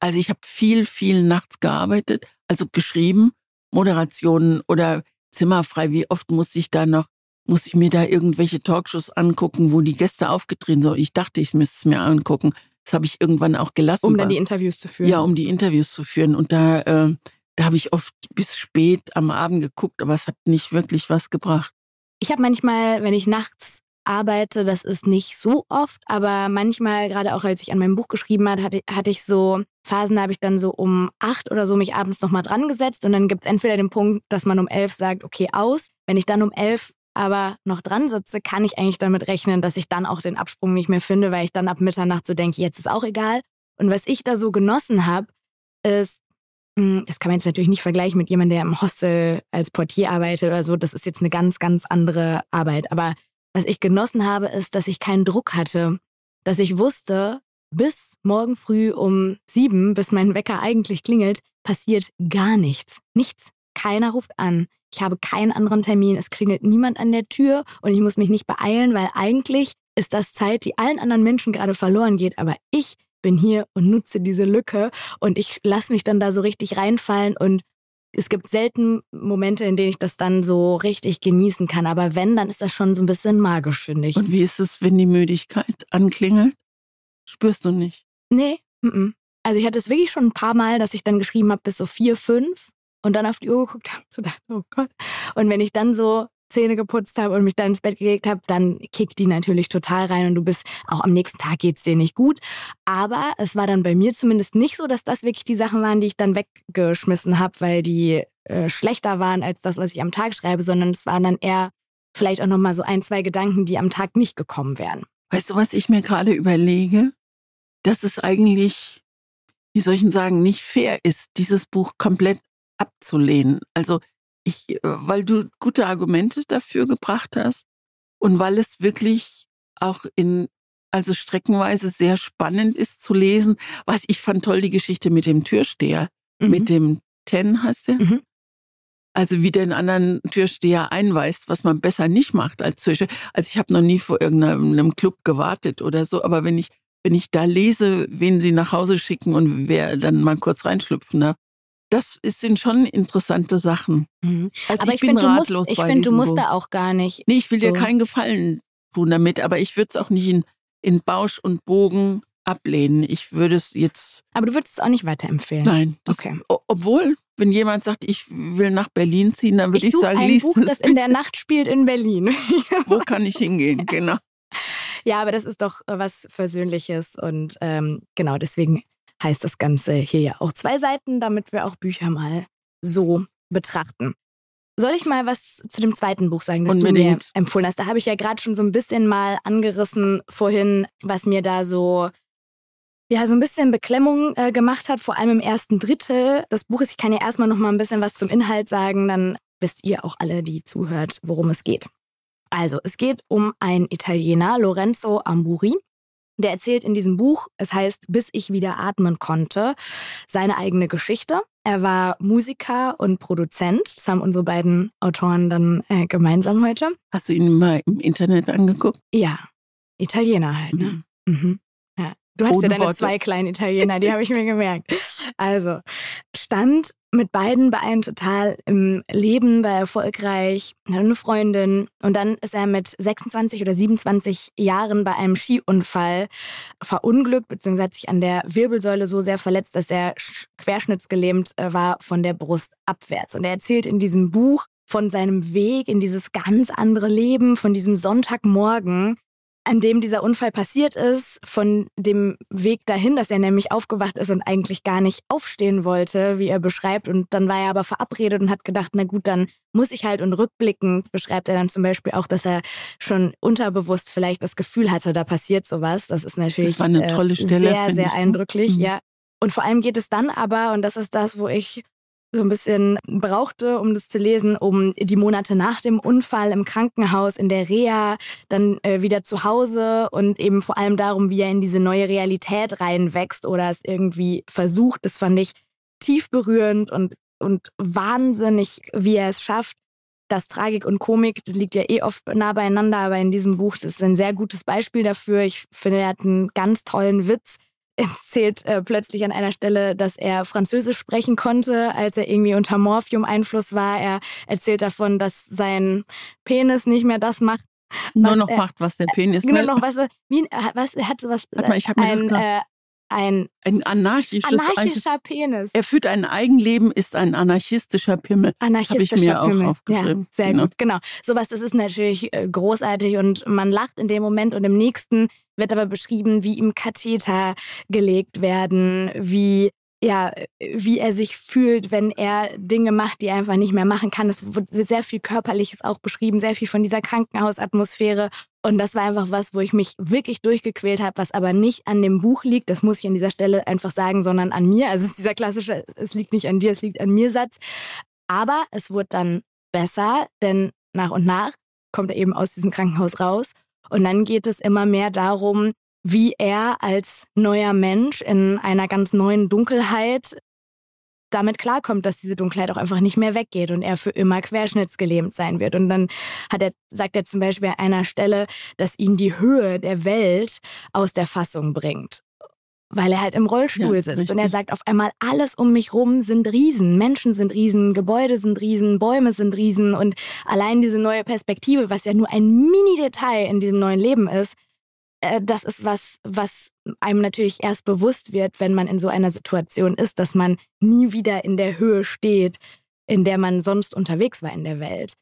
Also ich habe viel, viel nachts gearbeitet, also geschrieben, Moderationen oder zimmerfrei. Wie oft muss ich da noch, muss ich mir da irgendwelche Talkshows angucken, wo die Gäste aufgetreten sind? Ich dachte, ich müsste es mir angucken. Das habe ich irgendwann auch gelassen. Um dann die Interviews zu führen. Ja, um die Interviews zu führen. Und da, äh, da habe ich oft bis spät am Abend geguckt, aber es hat nicht wirklich was gebracht. Ich habe manchmal, wenn ich nachts arbeite, das ist nicht so oft, aber manchmal, gerade auch als ich an meinem Buch geschrieben habe, hatte, hatte ich so Phasen, da habe ich dann so um acht oder so mich abends nochmal dran gesetzt und dann gibt es entweder den Punkt, dass man um elf sagt, okay, aus. Wenn ich dann um elf aber noch dran sitze, kann ich eigentlich damit rechnen, dass ich dann auch den Absprung nicht mehr finde, weil ich dann ab Mitternacht so denke, jetzt ist auch egal. Und was ich da so genossen habe, ist, hm, das kann man jetzt natürlich nicht vergleichen mit jemandem, der im Hostel als Portier arbeitet oder so. Das ist jetzt eine ganz, ganz andere Arbeit. Aber was ich genossen habe, ist, dass ich keinen Druck hatte, dass ich wusste, bis morgen früh um sieben, bis mein Wecker eigentlich klingelt, passiert gar nichts. Nichts. Keiner ruft an. Ich habe keinen anderen Termin. Es klingelt niemand an der Tür und ich muss mich nicht beeilen, weil eigentlich ist das Zeit, die allen anderen Menschen gerade verloren geht. Aber ich bin hier und nutze diese Lücke und ich lasse mich dann da so richtig reinfallen und es gibt selten Momente, in denen ich das dann so richtig genießen kann. Aber wenn, dann ist das schon so ein bisschen magisch, finde ich. Und wie ist es, wenn die Müdigkeit anklingelt? Spürst du nicht? Nee, m -m. also ich hatte es wirklich schon ein paar Mal, dass ich dann geschrieben habe bis so vier, fünf und dann auf die Uhr geguckt habe, so dachte, oh Gott. Und wenn ich dann so Zähne geputzt habe und mich dann ins Bett gelegt habe, dann kickt die natürlich total rein und du bist auch am nächsten Tag geht's dir nicht gut. Aber es war dann bei mir zumindest nicht so, dass das wirklich die Sachen waren, die ich dann weggeschmissen habe, weil die äh, schlechter waren als das, was ich am Tag schreibe, sondern es waren dann eher vielleicht auch noch mal so ein, zwei Gedanken, die am Tag nicht gekommen wären. Weißt du, was ich mir gerade überlege? Dass es eigentlich, wie soll ich denn sagen, nicht fair ist, dieses Buch komplett abzulehnen. Also ich, äh, weil du gute Argumente dafür gebracht hast und weil es wirklich auch in, also streckenweise sehr spannend ist zu lesen. Was ich fand toll, die Geschichte mit dem Türsteher, mhm. mit dem Ten heißt der. Mhm. Also wie den anderen Türsteher einweist, was man besser nicht macht als Türsteher. Also ich habe noch nie vor irgendeinem Club gewartet oder so, aber wenn ich wenn ich da lese, wen sie nach Hause schicken und wer dann mal kurz reinschlüpfen darf, das sind schon interessante Sachen. Mhm. Also aber ich, ich finde, du musst, ich find, du musst da auch gar nicht. Nee, ich will so. dir keinen Gefallen tun damit, aber ich würde es auch nicht in, in Bausch und Bogen ablehnen. Ich würde es jetzt. Aber du würdest es auch nicht weiterempfehlen. Nein. Das, okay. Obwohl, wenn jemand sagt, ich will nach Berlin ziehen, dann würde ich, ich sagen, ein lies Buch, das in der Nacht spielt in Berlin. Wo kann ich hingehen? Genau. Ja, aber das ist doch was Versöhnliches und ähm, genau deswegen heißt das Ganze hier ja auch zwei Seiten, damit wir auch Bücher mal so betrachten. Soll ich mal was zu dem zweiten Buch sagen, das Unbedingt. du mir empfohlen hast? Da habe ich ja gerade schon so ein bisschen mal angerissen vorhin, was mir da so ja, so ein bisschen Beklemmung äh, gemacht hat, vor allem im ersten Drittel des Buches. Ich kann ja erstmal noch mal ein bisschen was zum Inhalt sagen, dann wisst ihr auch alle, die zuhört, worum es geht. Also, es geht um einen Italiener, Lorenzo Amburi. Der erzählt in diesem Buch, es heißt Bis ich wieder atmen konnte, seine eigene Geschichte. Er war Musiker und Produzent. Das haben unsere beiden Autoren dann äh, gemeinsam heute. Hast du ihn mal im Internet angeguckt? Ja. Italiener halt, ne? Mhm. mhm. Du hast ja deine Worte. zwei kleinen Italiener, die habe ich mir gemerkt. Also, stand mit beiden Beinen total im Leben, war erfolgreich, hatte eine Freundin und dann ist er mit 26 oder 27 Jahren bei einem Skiunfall verunglückt, beziehungsweise hat sich an der Wirbelsäule so sehr verletzt, dass er querschnittsgelähmt äh, war von der Brust abwärts. Und er erzählt in diesem Buch von seinem Weg in dieses ganz andere Leben, von diesem Sonntagmorgen, an dem dieser Unfall passiert ist, von dem Weg dahin, dass er nämlich aufgewacht ist und eigentlich gar nicht aufstehen wollte, wie er beschreibt. Und dann war er aber verabredet und hat gedacht, na gut, dann muss ich halt. Und rückblickend beschreibt er dann zum Beispiel auch, dass er schon unterbewusst vielleicht das Gefühl hatte, da passiert sowas. Das ist natürlich das war eine tolle Stelle, sehr, sehr eindrücklich, mhm. ja. Und vor allem geht es dann aber, und das ist das, wo ich so ein bisschen brauchte, um das zu lesen, um die Monate nach dem Unfall im Krankenhaus, in der Reha, dann äh, wieder zu Hause und eben vor allem darum, wie er in diese neue Realität reinwächst oder es irgendwie versucht. Das fand ich tief berührend und, und wahnsinnig, wie er es schafft. Das Tragik und Komik, das liegt ja eh oft nah beieinander, aber in diesem Buch, das ist ein sehr gutes Beispiel dafür. Ich finde, er hat einen ganz tollen Witz erzählt äh, plötzlich an einer Stelle, dass er Französisch sprechen konnte, als er irgendwie unter Morphium-Einfluss war. Er erzählt davon, dass sein Penis nicht mehr das macht. Nur noch er, macht, was der Penis Nur noch was, wie, was, er hat sowas, Warte mal, ich hab mir ein, das äh, ein, ein anarchischer Penis. Er führt ein Eigenleben, ist ein anarchistischer Pimmel. Anarchistischer das ich mir Pimmel. Ja, sehr genau. gut, genau. Sowas, das ist natürlich äh, großartig und man lacht in dem Moment und im nächsten wird aber beschrieben, wie ihm Katheter gelegt werden, wie ja, wie er sich fühlt, wenn er Dinge macht, die er einfach nicht mehr machen kann. Es wird sehr viel Körperliches auch beschrieben, sehr viel von dieser Krankenhausatmosphäre. Und das war einfach was, wo ich mich wirklich durchgequält habe, was aber nicht an dem Buch liegt. Das muss ich an dieser Stelle einfach sagen, sondern an mir. Also es ist dieser klassische, es liegt nicht an dir, es liegt an mir Satz. Aber es wurde dann besser, denn nach und nach kommt er eben aus diesem Krankenhaus raus. Und dann geht es immer mehr darum, wie er als neuer Mensch in einer ganz neuen Dunkelheit damit klarkommt, dass diese Dunkelheit auch einfach nicht mehr weggeht und er für immer querschnittsgelähmt sein wird. Und dann hat er, sagt er zum Beispiel an einer Stelle, dass ihn die Höhe der Welt aus der Fassung bringt. Weil er halt im Rollstuhl Ja, sitzt. richtig. Und er sagt auf einmal, alles um mich rum sind Riesen. Menschen sind Riesen, Gebäude sind Riesen, Bäume sind Riesen. Und allein diese neue Perspektive, was ja nur ein Mini-Detail in diesem neuen Leben ist, äh, das ist was, was einem natürlich erst bewusst wird, wenn man in so einer Situation ist, dass man nie wieder in der Höhe steht, in der man sonst unterwegs war in der Welt.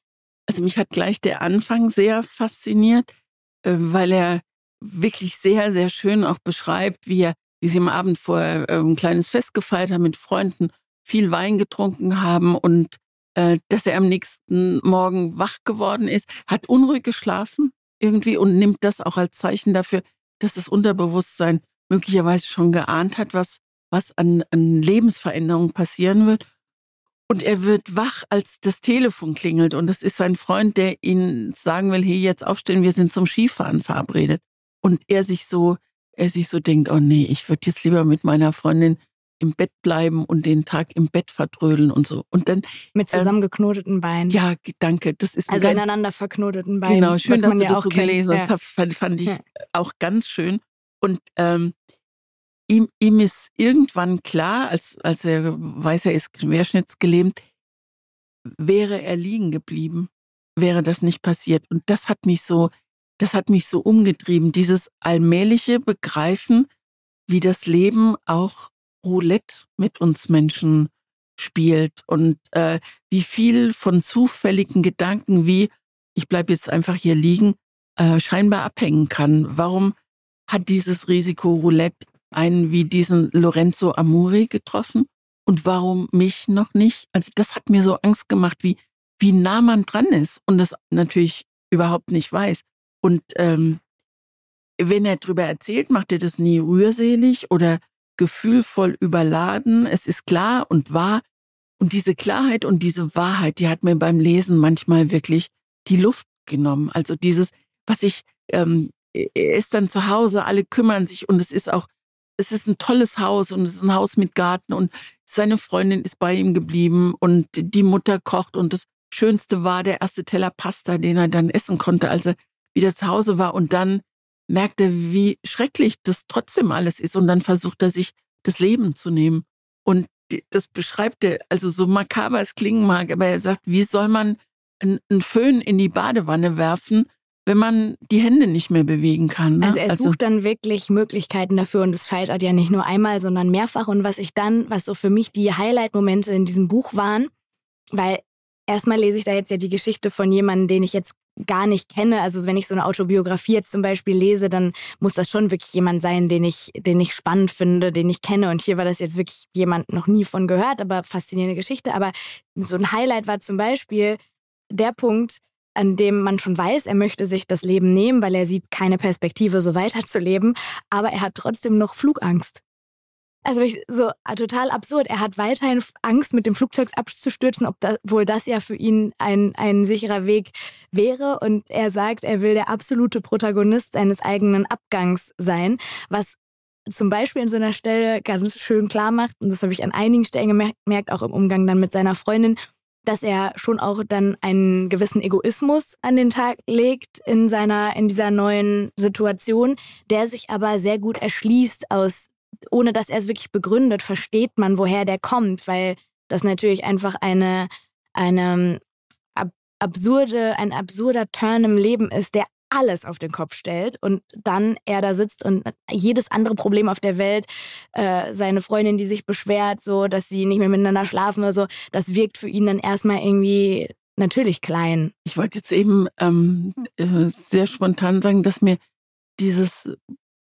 Also mich hat gleich der Anfang sehr fasziniert, äh, weil er wirklich sehr, sehr schön auch beschreibt, wie er, wie sie am Abend vorher äh, ein kleines Fest gefeiert haben mit Freunden, viel Wein getrunken haben und äh, dass er am nächsten Morgen wach geworden ist, hat unruhig geschlafen irgendwie und nimmt das auch als Zeichen dafür, dass das Unterbewusstsein möglicherweise schon geahnt hat, was, was an, an Lebensveränderungen passieren wird. Und er wird wach, als das Telefon klingelt. Und das ist sein Freund, der ihn sagen will, hey, jetzt aufstehen, wir sind zum Skifahren verabredet. Und er sich so, er sich so denkt, oh nee, ich würde jetzt lieber mit meiner Freundin im Bett bleiben und den Tag im Bett verdrödeln und so. Und dann, Mit Ähm, zusammengeknoteten Beinen. ja, danke, das ist also ineinander verknoteten Beinen. Genau, schön, dass du ja das so kennt. gelesen hast. Ja. Das fand, fand ich Ja. auch ganz schön. Und ähm, ihm, ihm ist irgendwann klar, als, als er weiß, er ist querschnittsgelähmt, wäre er liegen geblieben, wäre das nicht passiert. Und das hat mich so, das hat mich so umgetrieben, dieses allmähliche Begreifen, wie das Leben auch Roulette mit uns Menschen spielt und äh, wie viel von zufälligen Gedanken wie ich bleibe jetzt einfach hier liegen, äh, scheinbar abhängen kann. Warum hat dieses Risiko Roulette einen wie diesen Lorenzo Amuri getroffen und warum mich noch nicht? Also das hat mir so Angst gemacht, wie wie nah man dran ist und das natürlich überhaupt nicht weiß. Und ähm, wenn er drüber erzählt, macht er das nie rührselig oder gefühlvoll überladen. Es ist klar und wahr. Und diese Klarheit und diese Wahrheit, die hat mir beim Lesen manchmal wirklich die Luft genommen. Also dieses, was ich, ähm, ist dann zu Hause, alle kümmern sich und es ist auch, es ist ein tolles Haus und es ist ein Haus mit Garten und seine Freundin ist bei ihm geblieben und die Mutter kocht und das Schönste war der erste Teller Pasta, den er dann essen konnte, als er wieder zu Hause war und dann merkt er, wie schrecklich das trotzdem alles ist und dann versucht er sich das Leben zu nehmen. Und das beschreibt er, also so makaber es klingen mag, aber er sagt, wie soll man einen Föhn in die Badewanne werfen, wenn man die Hände nicht mehr bewegen kann? Ne? Also er sucht dann wirklich Möglichkeiten dafür und es scheitert ja nicht nur einmal, sondern mehrfach. Und was ich dann, was so für mich die Highlight-Momente in diesem Buch waren, weil erstmal lese ich da jetzt ja die Geschichte von jemandem, den ich jetzt gar nicht kenne. Also wenn ich so eine Autobiografie jetzt zum Beispiel lese, dann muss das schon wirklich jemand sein, den ich, den ich spannend finde, den ich kenne. Und hier war das jetzt wirklich jemand noch nie von gehört, aber faszinierende Geschichte. Aber so ein Highlight war zum Beispiel der Punkt, an dem man schon weiß, er möchte sich das Leben nehmen, weil er sieht keine Perspektive, so weiterzuleben, aber er hat trotzdem noch Flugangst. Also ich, so äh, total absurd. Er hat weiterhin Angst, mit dem Flugzeug abzustürzen, ob da, wohl das ja für ihn ein, ein sicherer Weg wäre. Und er sagt, er will der absolute Protagonist seines eigenen Abgangs sein, was zum Beispiel in so einer Stelle ganz schön klar macht, und das habe ich an einigen Stellen gemerkt, auch im Umgang dann mit seiner Freundin, dass er schon auch dann einen gewissen Egoismus an den Tag legt in seiner, in dieser neuen Situation, der sich aber sehr gut erschließt aus ohne dass er es wirklich begründet, versteht man, woher der kommt, weil das natürlich einfach eine, eine ab, absurde, ein absurder Turn im Leben ist, der alles auf den Kopf stellt und dann er da sitzt und jedes andere Problem auf der Welt, äh, seine Freundin, die sich beschwert, so, dass sie nicht mehr miteinander schlafen oder so, das wirkt für ihn dann erstmal irgendwie natürlich klein. Ich wollte jetzt eben ähm, äh, sehr spontan sagen, dass mir dieses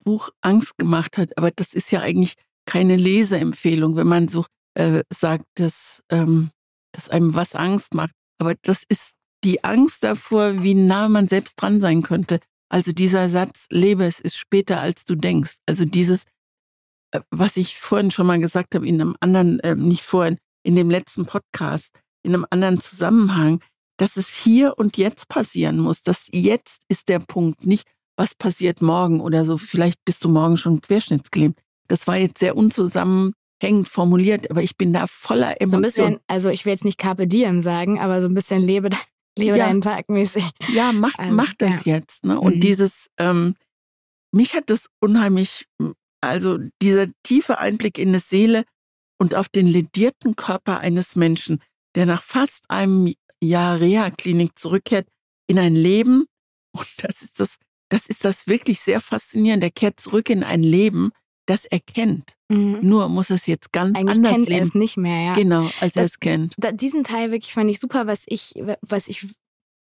Buch Angst gemacht hat, aber das ist ja eigentlich keine Leseempfehlung, wenn man so äh, sagt, dass, ähm, dass einem was Angst macht. Aber das ist die Angst davor, wie nah man selbst dran sein könnte. Also dieser Satz, lebe es ist später, als du denkst. Also dieses, äh, was ich vorhin schon mal gesagt habe, in einem anderen, äh, nicht vorhin, in dem letzten Podcast, in einem anderen Zusammenhang, dass es hier und jetzt passieren muss. Das jetzt ist der Punkt, nicht was passiert morgen oder so. Vielleicht bist du morgen schon querschnittsgelähmt. Das war jetzt sehr unzusammenhängend formuliert, aber ich bin da voller Emotionen. So ein bisschen, also ich will jetzt nicht Carpe Diem sagen, aber so ein bisschen lebe, lebe ja. deinen Tag mäßig. Ja, mach, also, mach das ja. jetzt. Ne? Und mhm. dieses, ähm, mich hat das unheimlich, also dieser tiefe Einblick in die Seele und auf den ledierten Körper eines Menschen, der nach fast einem Jahr Reha-Klinik zurückkehrt in ein Leben, und das ist das das ist das wirklich sehr faszinierend. Er kehrt zurück in ein Leben, das er kennt. Mhm. Nur muss er es jetzt ganz Eigentlich anders kennt leben. er es nicht mehr, ja. Genau, als das, er es kennt. Da, diesen Teil wirklich fand ich super, was ich, was ich,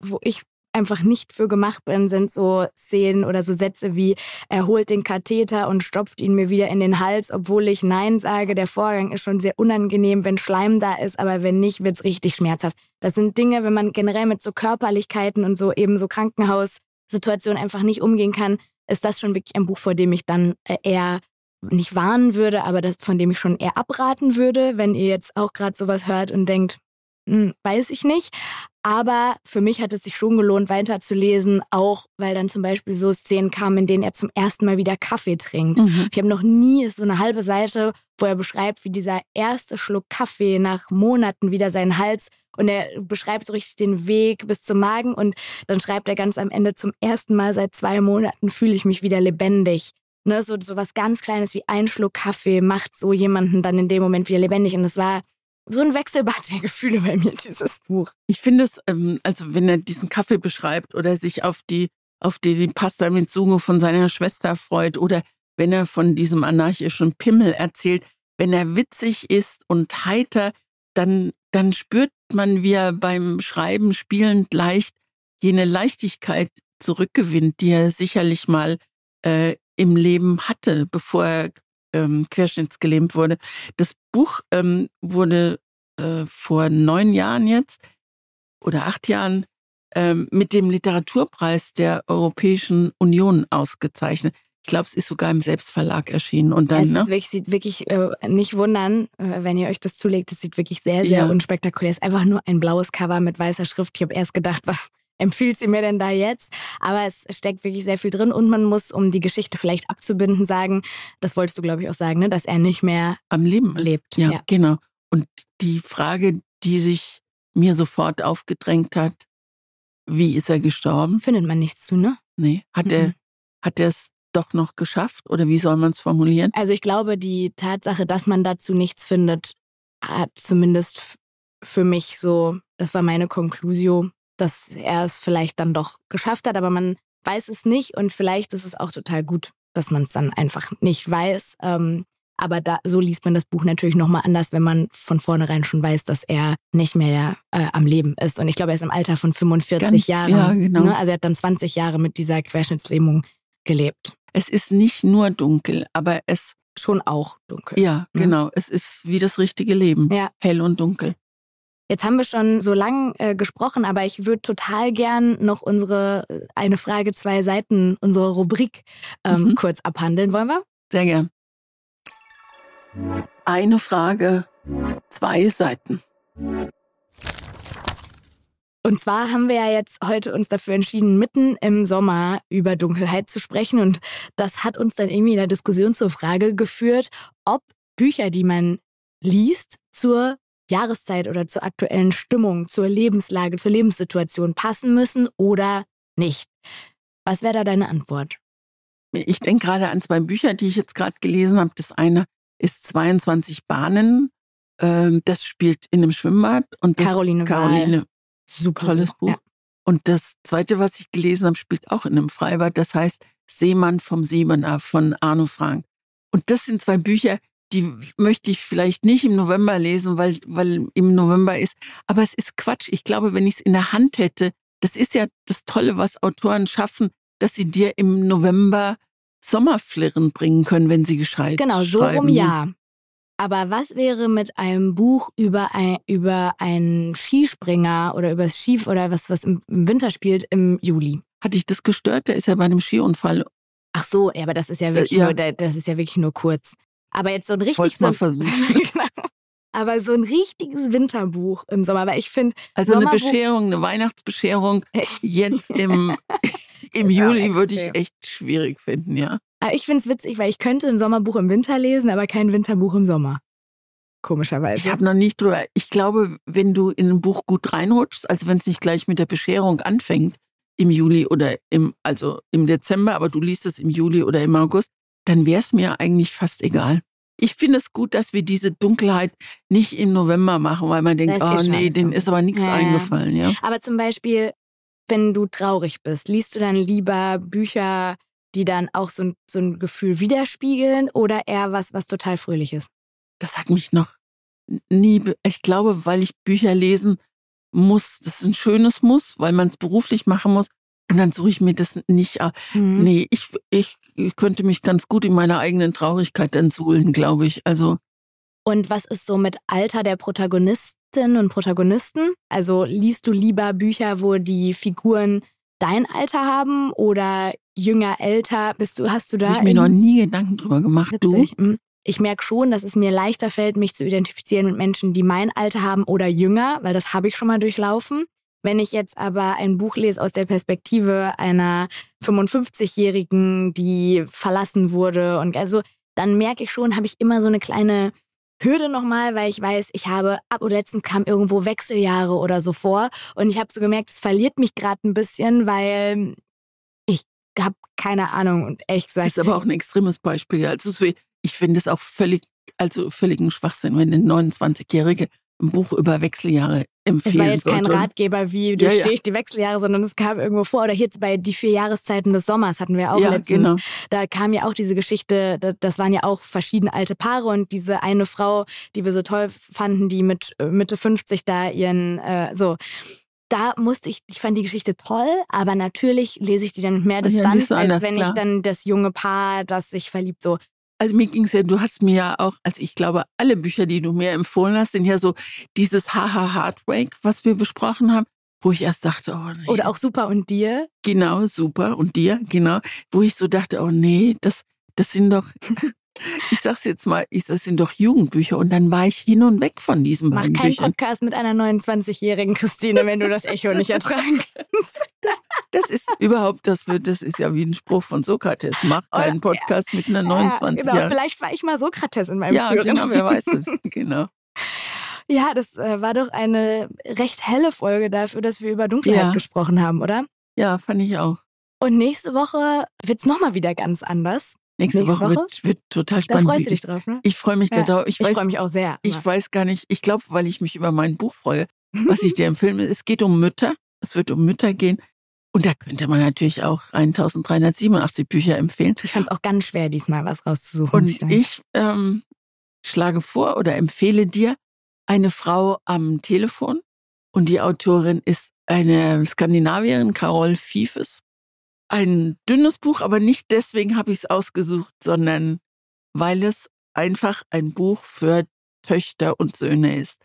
wo ich einfach nicht für gemacht bin, sind so Szenen oder so Sätze wie er holt den Katheter und stopft ihn mir wieder in den Hals, obwohl ich Nein sage. Der Vorgang ist schon sehr unangenehm, wenn Schleim da ist, aber wenn nicht, wird es richtig schmerzhaft. Das sind Dinge, wenn man generell mit so Körperlichkeiten und so eben so Krankenhaus Situation einfach nicht umgehen kann, ist das schon wirklich ein Buch, vor dem ich dann äh, eher nicht warnen würde, aber das, von dem ich schon eher abraten würde, wenn ihr jetzt auch gerade sowas hört und denkt, hm, weiß ich nicht. Aber für mich hat es sich schon gelohnt, weiterzulesen, auch weil dann zum Beispiel so Szenen kamen, in denen er zum ersten Mal wieder Kaffee trinkt. Mhm. Ich habe noch nie so eine halbe Seite, wo er beschreibt, wie dieser erste Schluck Kaffee nach Monaten wieder seinen Hals und er beschreibt so richtig den Weg bis zum Magen und dann schreibt er ganz am Ende zum ersten Mal seit zwei Monaten fühle ich mich wieder lebendig. Ne, so, so was ganz Kleines wie ein Schluck Kaffee macht so jemanden dann in dem Moment wieder lebendig. Und es war so ein Wechselbad der Gefühle bei mir, dieses Buch. Ich finde es, ähm, also wenn er diesen Kaffee beschreibt oder sich auf die, auf die Pasta mit Sugo von seiner Schwester freut oder wenn er von diesem anarchischen Pimmel erzählt, wenn er witzig ist und heiter, dann, dann spürt man, wie er beim Schreiben spielend leicht jene Leichtigkeit zurückgewinnt, die er sicherlich mal äh, im Leben hatte, bevor er ähm, querschnittsgelähmt wurde. Das Buch ähm, wurde äh, vor neun Jahren jetzt oder acht Jahren ähm, mit dem Literaturpreis der Europäischen Union ausgezeichnet. Ich glaube, es ist sogar im Selbstverlag erschienen. Und dann, es ne? wirklich, sieht wirklich äh, nicht wundern, äh, wenn ihr euch das zulegt. Es sieht wirklich sehr, sehr ja. unspektakulär. Es ist einfach nur ein blaues Cover mit weißer Schrift. Ich habe erst gedacht, was empfiehlt sie mir denn da jetzt? Aber es steckt wirklich sehr viel drin und man muss, um die Geschichte vielleicht abzubinden, sagen, das wolltest du, glaube ich, auch sagen, ne, dass er nicht mehr am Leben ist. lebt. Ja, ja, genau. Und die Frage, die sich mir sofort aufgedrängt hat, wie ist er gestorben? Findet man nichts zu, ne? Nee. Hat mhm. er hat er es doch noch geschafft? Oder wie soll man es formulieren? Also ich glaube, die Tatsache, dass man dazu nichts findet, hat zumindest für mich so, das war meine Konklusion, dass er es vielleicht dann doch geschafft hat, aber man weiß es nicht und vielleicht ist es auch total gut, dass man es dann einfach nicht weiß. Ähm, aber da, so liest man das Buch natürlich nochmal anders, wenn man von vornherein schon weiß, dass er nicht mehr äh, am Leben ist. Und ich glaube, er ist im Alter von 45 Ganz, Jahren. Ja, genau. Ne? Also er hat dann 20 Jahre mit dieser Querschnittslähmung gelebt. Es ist nicht nur dunkel, aber es. Schon auch dunkel. Ja, ne? genau. Es ist wie das richtige Leben. Ja. Hell und dunkel. Jetzt haben wir schon so lang äh, gesprochen, aber ich würde total gern noch unsere äh, eine Frage, zwei Seiten, unsere Rubrik ähm, mhm. kurz abhandeln. Wollen wir? Sehr gern. Eine Frage, zwei Seiten. Und zwar haben wir ja jetzt heute uns dafür entschieden, mitten im Sommer über Dunkelheit zu sprechen. Und das hat uns dann irgendwie in der Diskussion zur Frage geführt, ob Bücher, die man liest, zur Jahreszeit oder zur aktuellen Stimmung, zur Lebenslage, zur Lebenssituation passen müssen oder nicht. Was wäre da deine Antwort? ich denke gerade an zwei Bücher, die ich jetzt gerade gelesen habe. Das eine ist 22 Bahnen. Ähm, das spielt in einem Schwimmbad. Und Caroline, Caroline. Super tolles Buch. Ja. Und das zweite, was ich gelesen habe, spielt auch in einem Freibad. Das heißt Seemann vom Siebener von Arno Frank. Und das sind zwei Bücher, die möchte ich vielleicht nicht im November lesen, weil, weil im November ist. Aber es ist Quatsch. Ich glaube, wenn ich es in der Hand hätte, das ist ja das Tolle, was Autoren schaffen, dass sie dir im November Sommerflirren bringen können, wenn sie gescheit Genau, so schreiben. rum ja. Aber was wäre mit einem Buch über, ein, über einen Skispringer oder über das Skif oder was, was im, im Winter spielt im Juli? Hat dich das gestört? Der ist ja bei einem Skiunfall. Ach so, ja, aber das ist ja wirklich ja. nur, da- das ist ja wirklich nur kurz. Aber jetzt so ein Ich richtig wollte es so. Genau. aber so ein richtiges Winterbuch im Sommer, weil ich finde, Also eine Sommerbuch- Bescherung, eine Weihnachtsbescherung jetzt im, im Juli würde ich echt schwierig finden, ja. aber ich finde es witzig, weil ich könnte ein Sommerbuch im Winter lesen, aber kein Winterbuch im Sommer. Komischerweise. Ich habe noch nicht drüber. Ich glaube, wenn du in ein Buch gut reinrutschst, also wenn es nicht gleich mit der Bescherung anfängt im Juli oder im, also im Dezember, aber du liest es im Juli oder im August, dann wäre es mir eigentlich fast egal. Ich finde es gut, dass wir diese Dunkelheit nicht im November machen, weil man denkt, oh nee, denen ist aber nichts ja. eingefallen, ja. Aber zum Beispiel, wenn du traurig bist, liest du dann lieber Bücher, die dann auch so ein, so ein Gefühl widerspiegeln oder eher was, was total fröhlich ist? Das hat mich noch nie, ich glaube, weil ich Bücher lesen muss, das ist ein schönes Muss, weil man es beruflich machen muss. Und dann suche ich mir das nicht. Mhm. Nee, ich, ich, ich könnte mich ganz gut in meiner eigenen Traurigkeit dann suhlen, glaube ich. Also, Und was ist so mit Alter der Protagonistinnen und Protagonisten? Also liest du lieber Bücher, wo die Figuren dein Alter haben oder jünger, älter? Bist du, hast du da habe ich mir in- noch nie Gedanken drüber gemacht. Du? Witzig. Mhm. Ich merke schon, dass es mir leichter fällt, mich zu identifizieren mit Menschen, die mein Alter haben oder jünger, weil das habe ich schon mal durchlaufen. Wenn ich jetzt aber ein Buch lese aus der Perspektive einer 55-Jährigen, die verlassen wurde und also, dann merke ich schon, habe ich immer so eine kleine Hürde nochmal, weil ich weiß, ich habe ab oder letztens kam irgendwo Wechseljahre oder so vor und ich habe so gemerkt, es verliert mich gerade ein bisschen, weil ich habe keine Ahnung und ehrlich gesagt, Das ist aber auch ein extremes Beispiel. Also, ich finde es auch völlig, also völligen Schwachsinn, wenn eine 29-Jährige ein Buch über Wechseljahre empfehlen Es war jetzt kein sollte. Ratgeber, wie Ja, durchstehe ja. ich die Wechseljahre, sondern es kam irgendwo vor. Oder jetzt bei Die vier Jahreszeiten des Sommers hatten wir auch ja, letztens. genau. Da kam ja auch diese Geschichte, da- das waren ja auch verschiedene alte Paare und diese eine Frau, die wir so toll fanden, die mit äh, Mitte 50 da ihren, äh, so. Da musste ich, ich fand die Geschichte toll, aber natürlich lese ich die dann mit mehr Ja, Distanz, du als wenn klar. ich dann das junge Paar, das sich verliebt, so. Also mir ging es ja, du hast mir ja auch, also ich glaube, alle Bücher, die du mir empfohlen hast, sind ja so dieses Haha Heartbreak, was wir besprochen haben, wo ich erst dachte, oh nee. Oder auch Super und dir. Genau, super. Und dir, genau. Wo ich so dachte, oh nee, das, das sind doch, ich sag's jetzt mal, ich, das sind doch Jugendbücher. Und dann war ich hin und weg von diesen Mach beiden keinen Büchern. Podcast mit einer 29-jährigen Christine, wenn du das Echo nicht ertragen kannst. Das ist überhaupt, das wird, das ist ja wie ein Spruch von Sokrates. Mach keinen Podcast mit einer Ja, 29 genau. Jahren. Vielleicht war ich mal Sokrates in meinem Ja, früheren genau, wer weiß Leben. es. Genau. Ja, das äh, war doch eine recht helle Folge dafür, dass wir über Dunkelheit Ja. gesprochen haben, oder? Ja, fand ich auch. Und nächste Woche wird's noch nochmal wieder ganz anders. Nächste, Nächste Woche, Woche? Wird, wird total Da spannend. freust du dich drauf, ne? Ich freue mich Ja, darauf. Ich, Ich, freue mich auch sehr. ich weiß gar nicht, ich glaube, weil ich mich über mein Buch freue, was ich dir empfehlen will. Es geht um Mütter. Es wird um Mütter gehen. Und da könnte man natürlich auch 1387 Bücher empfehlen. ich fand es auch ganz schwer, diesmal was rauszusuchen. Und sagen. ich ähm, schlage vor oder empfehle dir eine Frau am Telefon. Und die Autorin ist eine Skandinavierin, Carol Fiefes. Ein dünnes Buch, aber nicht deswegen habe ich es ausgesucht, sondern weil es einfach ein Buch für Töchter und Söhne ist.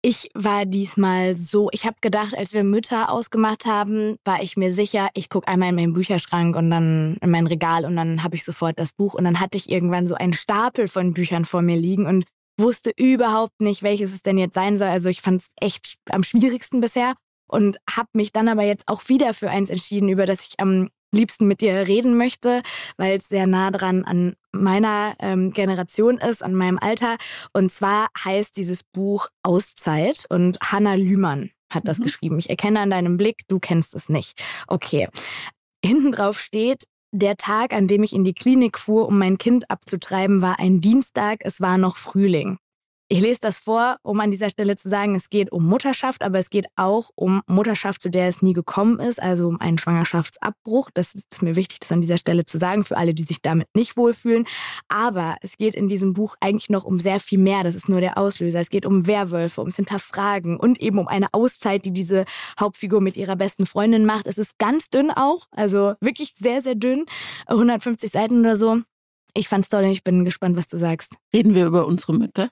Ich war diesmal so, ich habe gedacht, als wir Mütter ausgemacht haben, war ich mir sicher, ich gucke einmal in meinen Bücherschrank und dann in mein Regal und dann habe ich sofort das Buch und dann hatte ich irgendwann so einen Stapel von Büchern vor mir liegen und wusste überhaupt nicht, welches es denn jetzt sein soll. Also ich fand es echt am schwierigsten bisher und habe mich dann aber jetzt auch wieder für eins entschieden, über das ich am liebsten mit dir reden möchte, weil es sehr nah dran an meiner ähm, Generation ist, an meinem Alter. Und zwar heißt dieses Buch Auszeit und Hanna Lühmann hat das Mhm. geschrieben. Ich erkenne an deinem Blick, du kennst es nicht. Okay. Hinten drauf steht, Der Tag, an dem ich in die Klinik fuhr, um mein Kind abzutreiben, war ein Dienstag. Es war noch Frühling. Ich lese das vor, um an dieser Stelle zu sagen, es geht um Mutterschaft, aber es geht auch um Mutterschaft, zu der es nie gekommen ist, also um einen Schwangerschaftsabbruch. Das ist mir wichtig, das an dieser Stelle zu sagen, für alle, die sich damit nicht wohlfühlen. Aber es geht in diesem Buch eigentlich noch um sehr viel mehr. Das ist nur der Auslöser. Es geht um Werwölfe, ums Hinterfragen und eben um eine Auszeit, die diese Hauptfigur mit ihrer besten Freundin macht. Es ist ganz dünn auch, also wirklich sehr, sehr dünn. 150 Seiten oder so. Ich fand's toll und ich bin gespannt, was du sagst. Reden wir über unsere Mütter?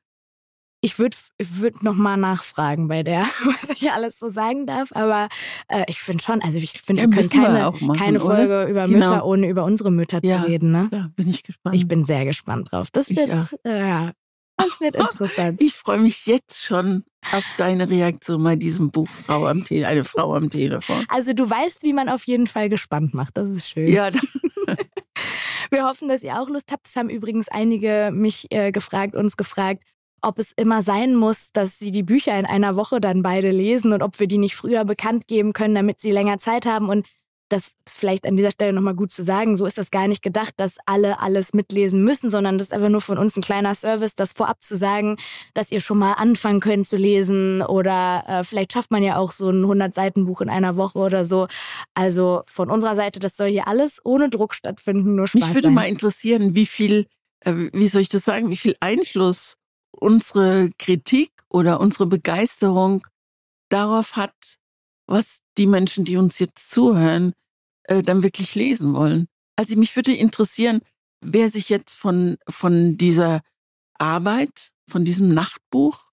Ich würde würd noch mal nachfragen bei der, was ich alles so sagen darf. Aber äh, ich finde schon, also ich finde, Ja, wir können wir keine, auch machen, keine oder? Folge über Genau. Mütter, ohne über unsere Mütter Ja. zu reden. Ne? Da bin ich gespannt. Ich bin sehr gespannt drauf. Das Ich wird, äh, ja, das wird interessant. Ich freue mich jetzt schon auf deine Reaktion bei diesem Buch Frau am Telefon, eine Frau am Telefon. Also du weißt, wie man auf jeden Fall gespannt macht. Das ist schön. Ja, Wir hoffen, dass ihr auch Lust habt. Es haben übrigens einige mich äh, gefragt, uns gefragt, ob es immer sein muss, dass sie die Bücher in einer Woche dann beide lesen und ob wir die nicht früher bekannt geben können, damit sie länger Zeit haben. Und das ist vielleicht an dieser Stelle nochmal gut zu sagen. So ist das gar nicht gedacht, dass alle alles mitlesen müssen, sondern das ist einfach nur von uns ein kleiner Service, das vorab zu sagen, dass ihr schon mal anfangen könnt zu lesen oder äh, vielleicht schafft man ja auch so ein 100-Seiten-Buch in einer Woche oder so. Also von unserer Seite, das soll hier alles ohne Druck stattfinden, nur Spaß mich würde sein. mal interessieren, wie viel, äh, wie soll ich das sagen, wie viel Einfluss unsere Kritik oder unsere Begeisterung darauf hat, was die Menschen, die uns jetzt zuhören, äh, dann wirklich lesen wollen. Also mich würde interessieren, wer sich jetzt von, von dieser Arbeit, von diesem Nachtbuch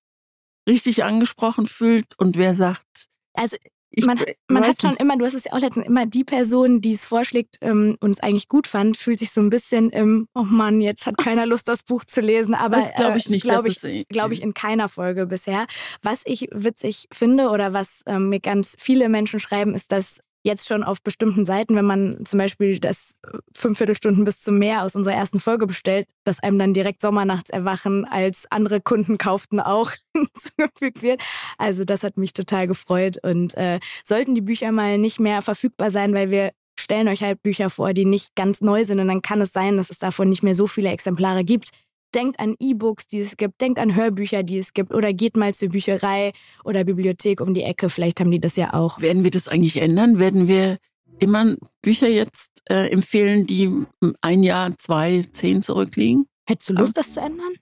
richtig angesprochen fühlt und wer sagt, Also ich man, man hat schon nicht. immer, du hast es ja auch letztens, immer die Person, die es vorschlägt ähm, und es eigentlich gut fand, fühlt sich so ein bisschen im, oh Mann, jetzt hat keiner Lust, das Buch zu lesen. Aber das glaube ich nicht. glaube dass ich, es, glaube ich, in keiner Folge bisher. Was ich witzig finde oder was ähm, mir ganz viele Menschen schreiben, ist, dass jetzt schon auf bestimmten Seiten, wenn man zum Beispiel das fünf Viertelstunden bis zum Meer aus unserer ersten Folge bestellt, dass einem dann direkt Sommernachtserwachen als andere Kunden kauften auch hinzugefügt wird. Also das hat mich total gefreut und äh, sollten die Bücher mal nicht mehr verfügbar sein, weil wir stellen euch halt Bücher vor, die nicht ganz neu sind und dann kann es sein, dass es davon nicht mehr so viele Exemplare gibt. Denkt an E-Books, die es gibt, denkt an Hörbücher, die es gibt oder geht mal zur Bücherei oder Bibliothek um die Ecke, vielleicht haben die das ja auch. Werden wir das eigentlich ändern? Werden wir immer Bücher jetzt äh, empfehlen, die ein Jahr, zwei, zehn zurückliegen? Hättest du Lust, das zu ändern?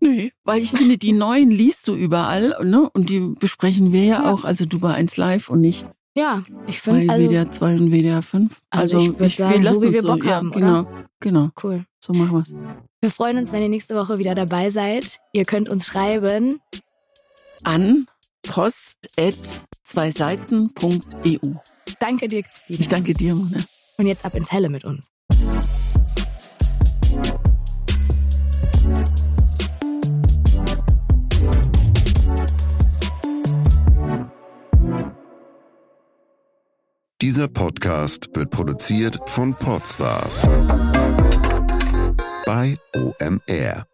Nee, weil ich finde, die neuen liest du überall, ne? Und die besprechen wir ja, Ja. auch, also du bei 1 Live und nicht Ja, ich bei finde, also WDR 2 und WDR 5. Also ich würd sagen, lassen so wie es wir Bock ja, haben, genau, Genau, cool. so machen wir's. Wir freuen uns, wenn ihr nächste Woche wieder dabei seid. Ihr könnt uns schreiben. An post at zweiseiten.eu. Danke dir, Christine. Ich danke dir, Mona. Und jetzt ab ins Helle mit uns. Dieser Podcast wird produziert von Podstars bei OMR.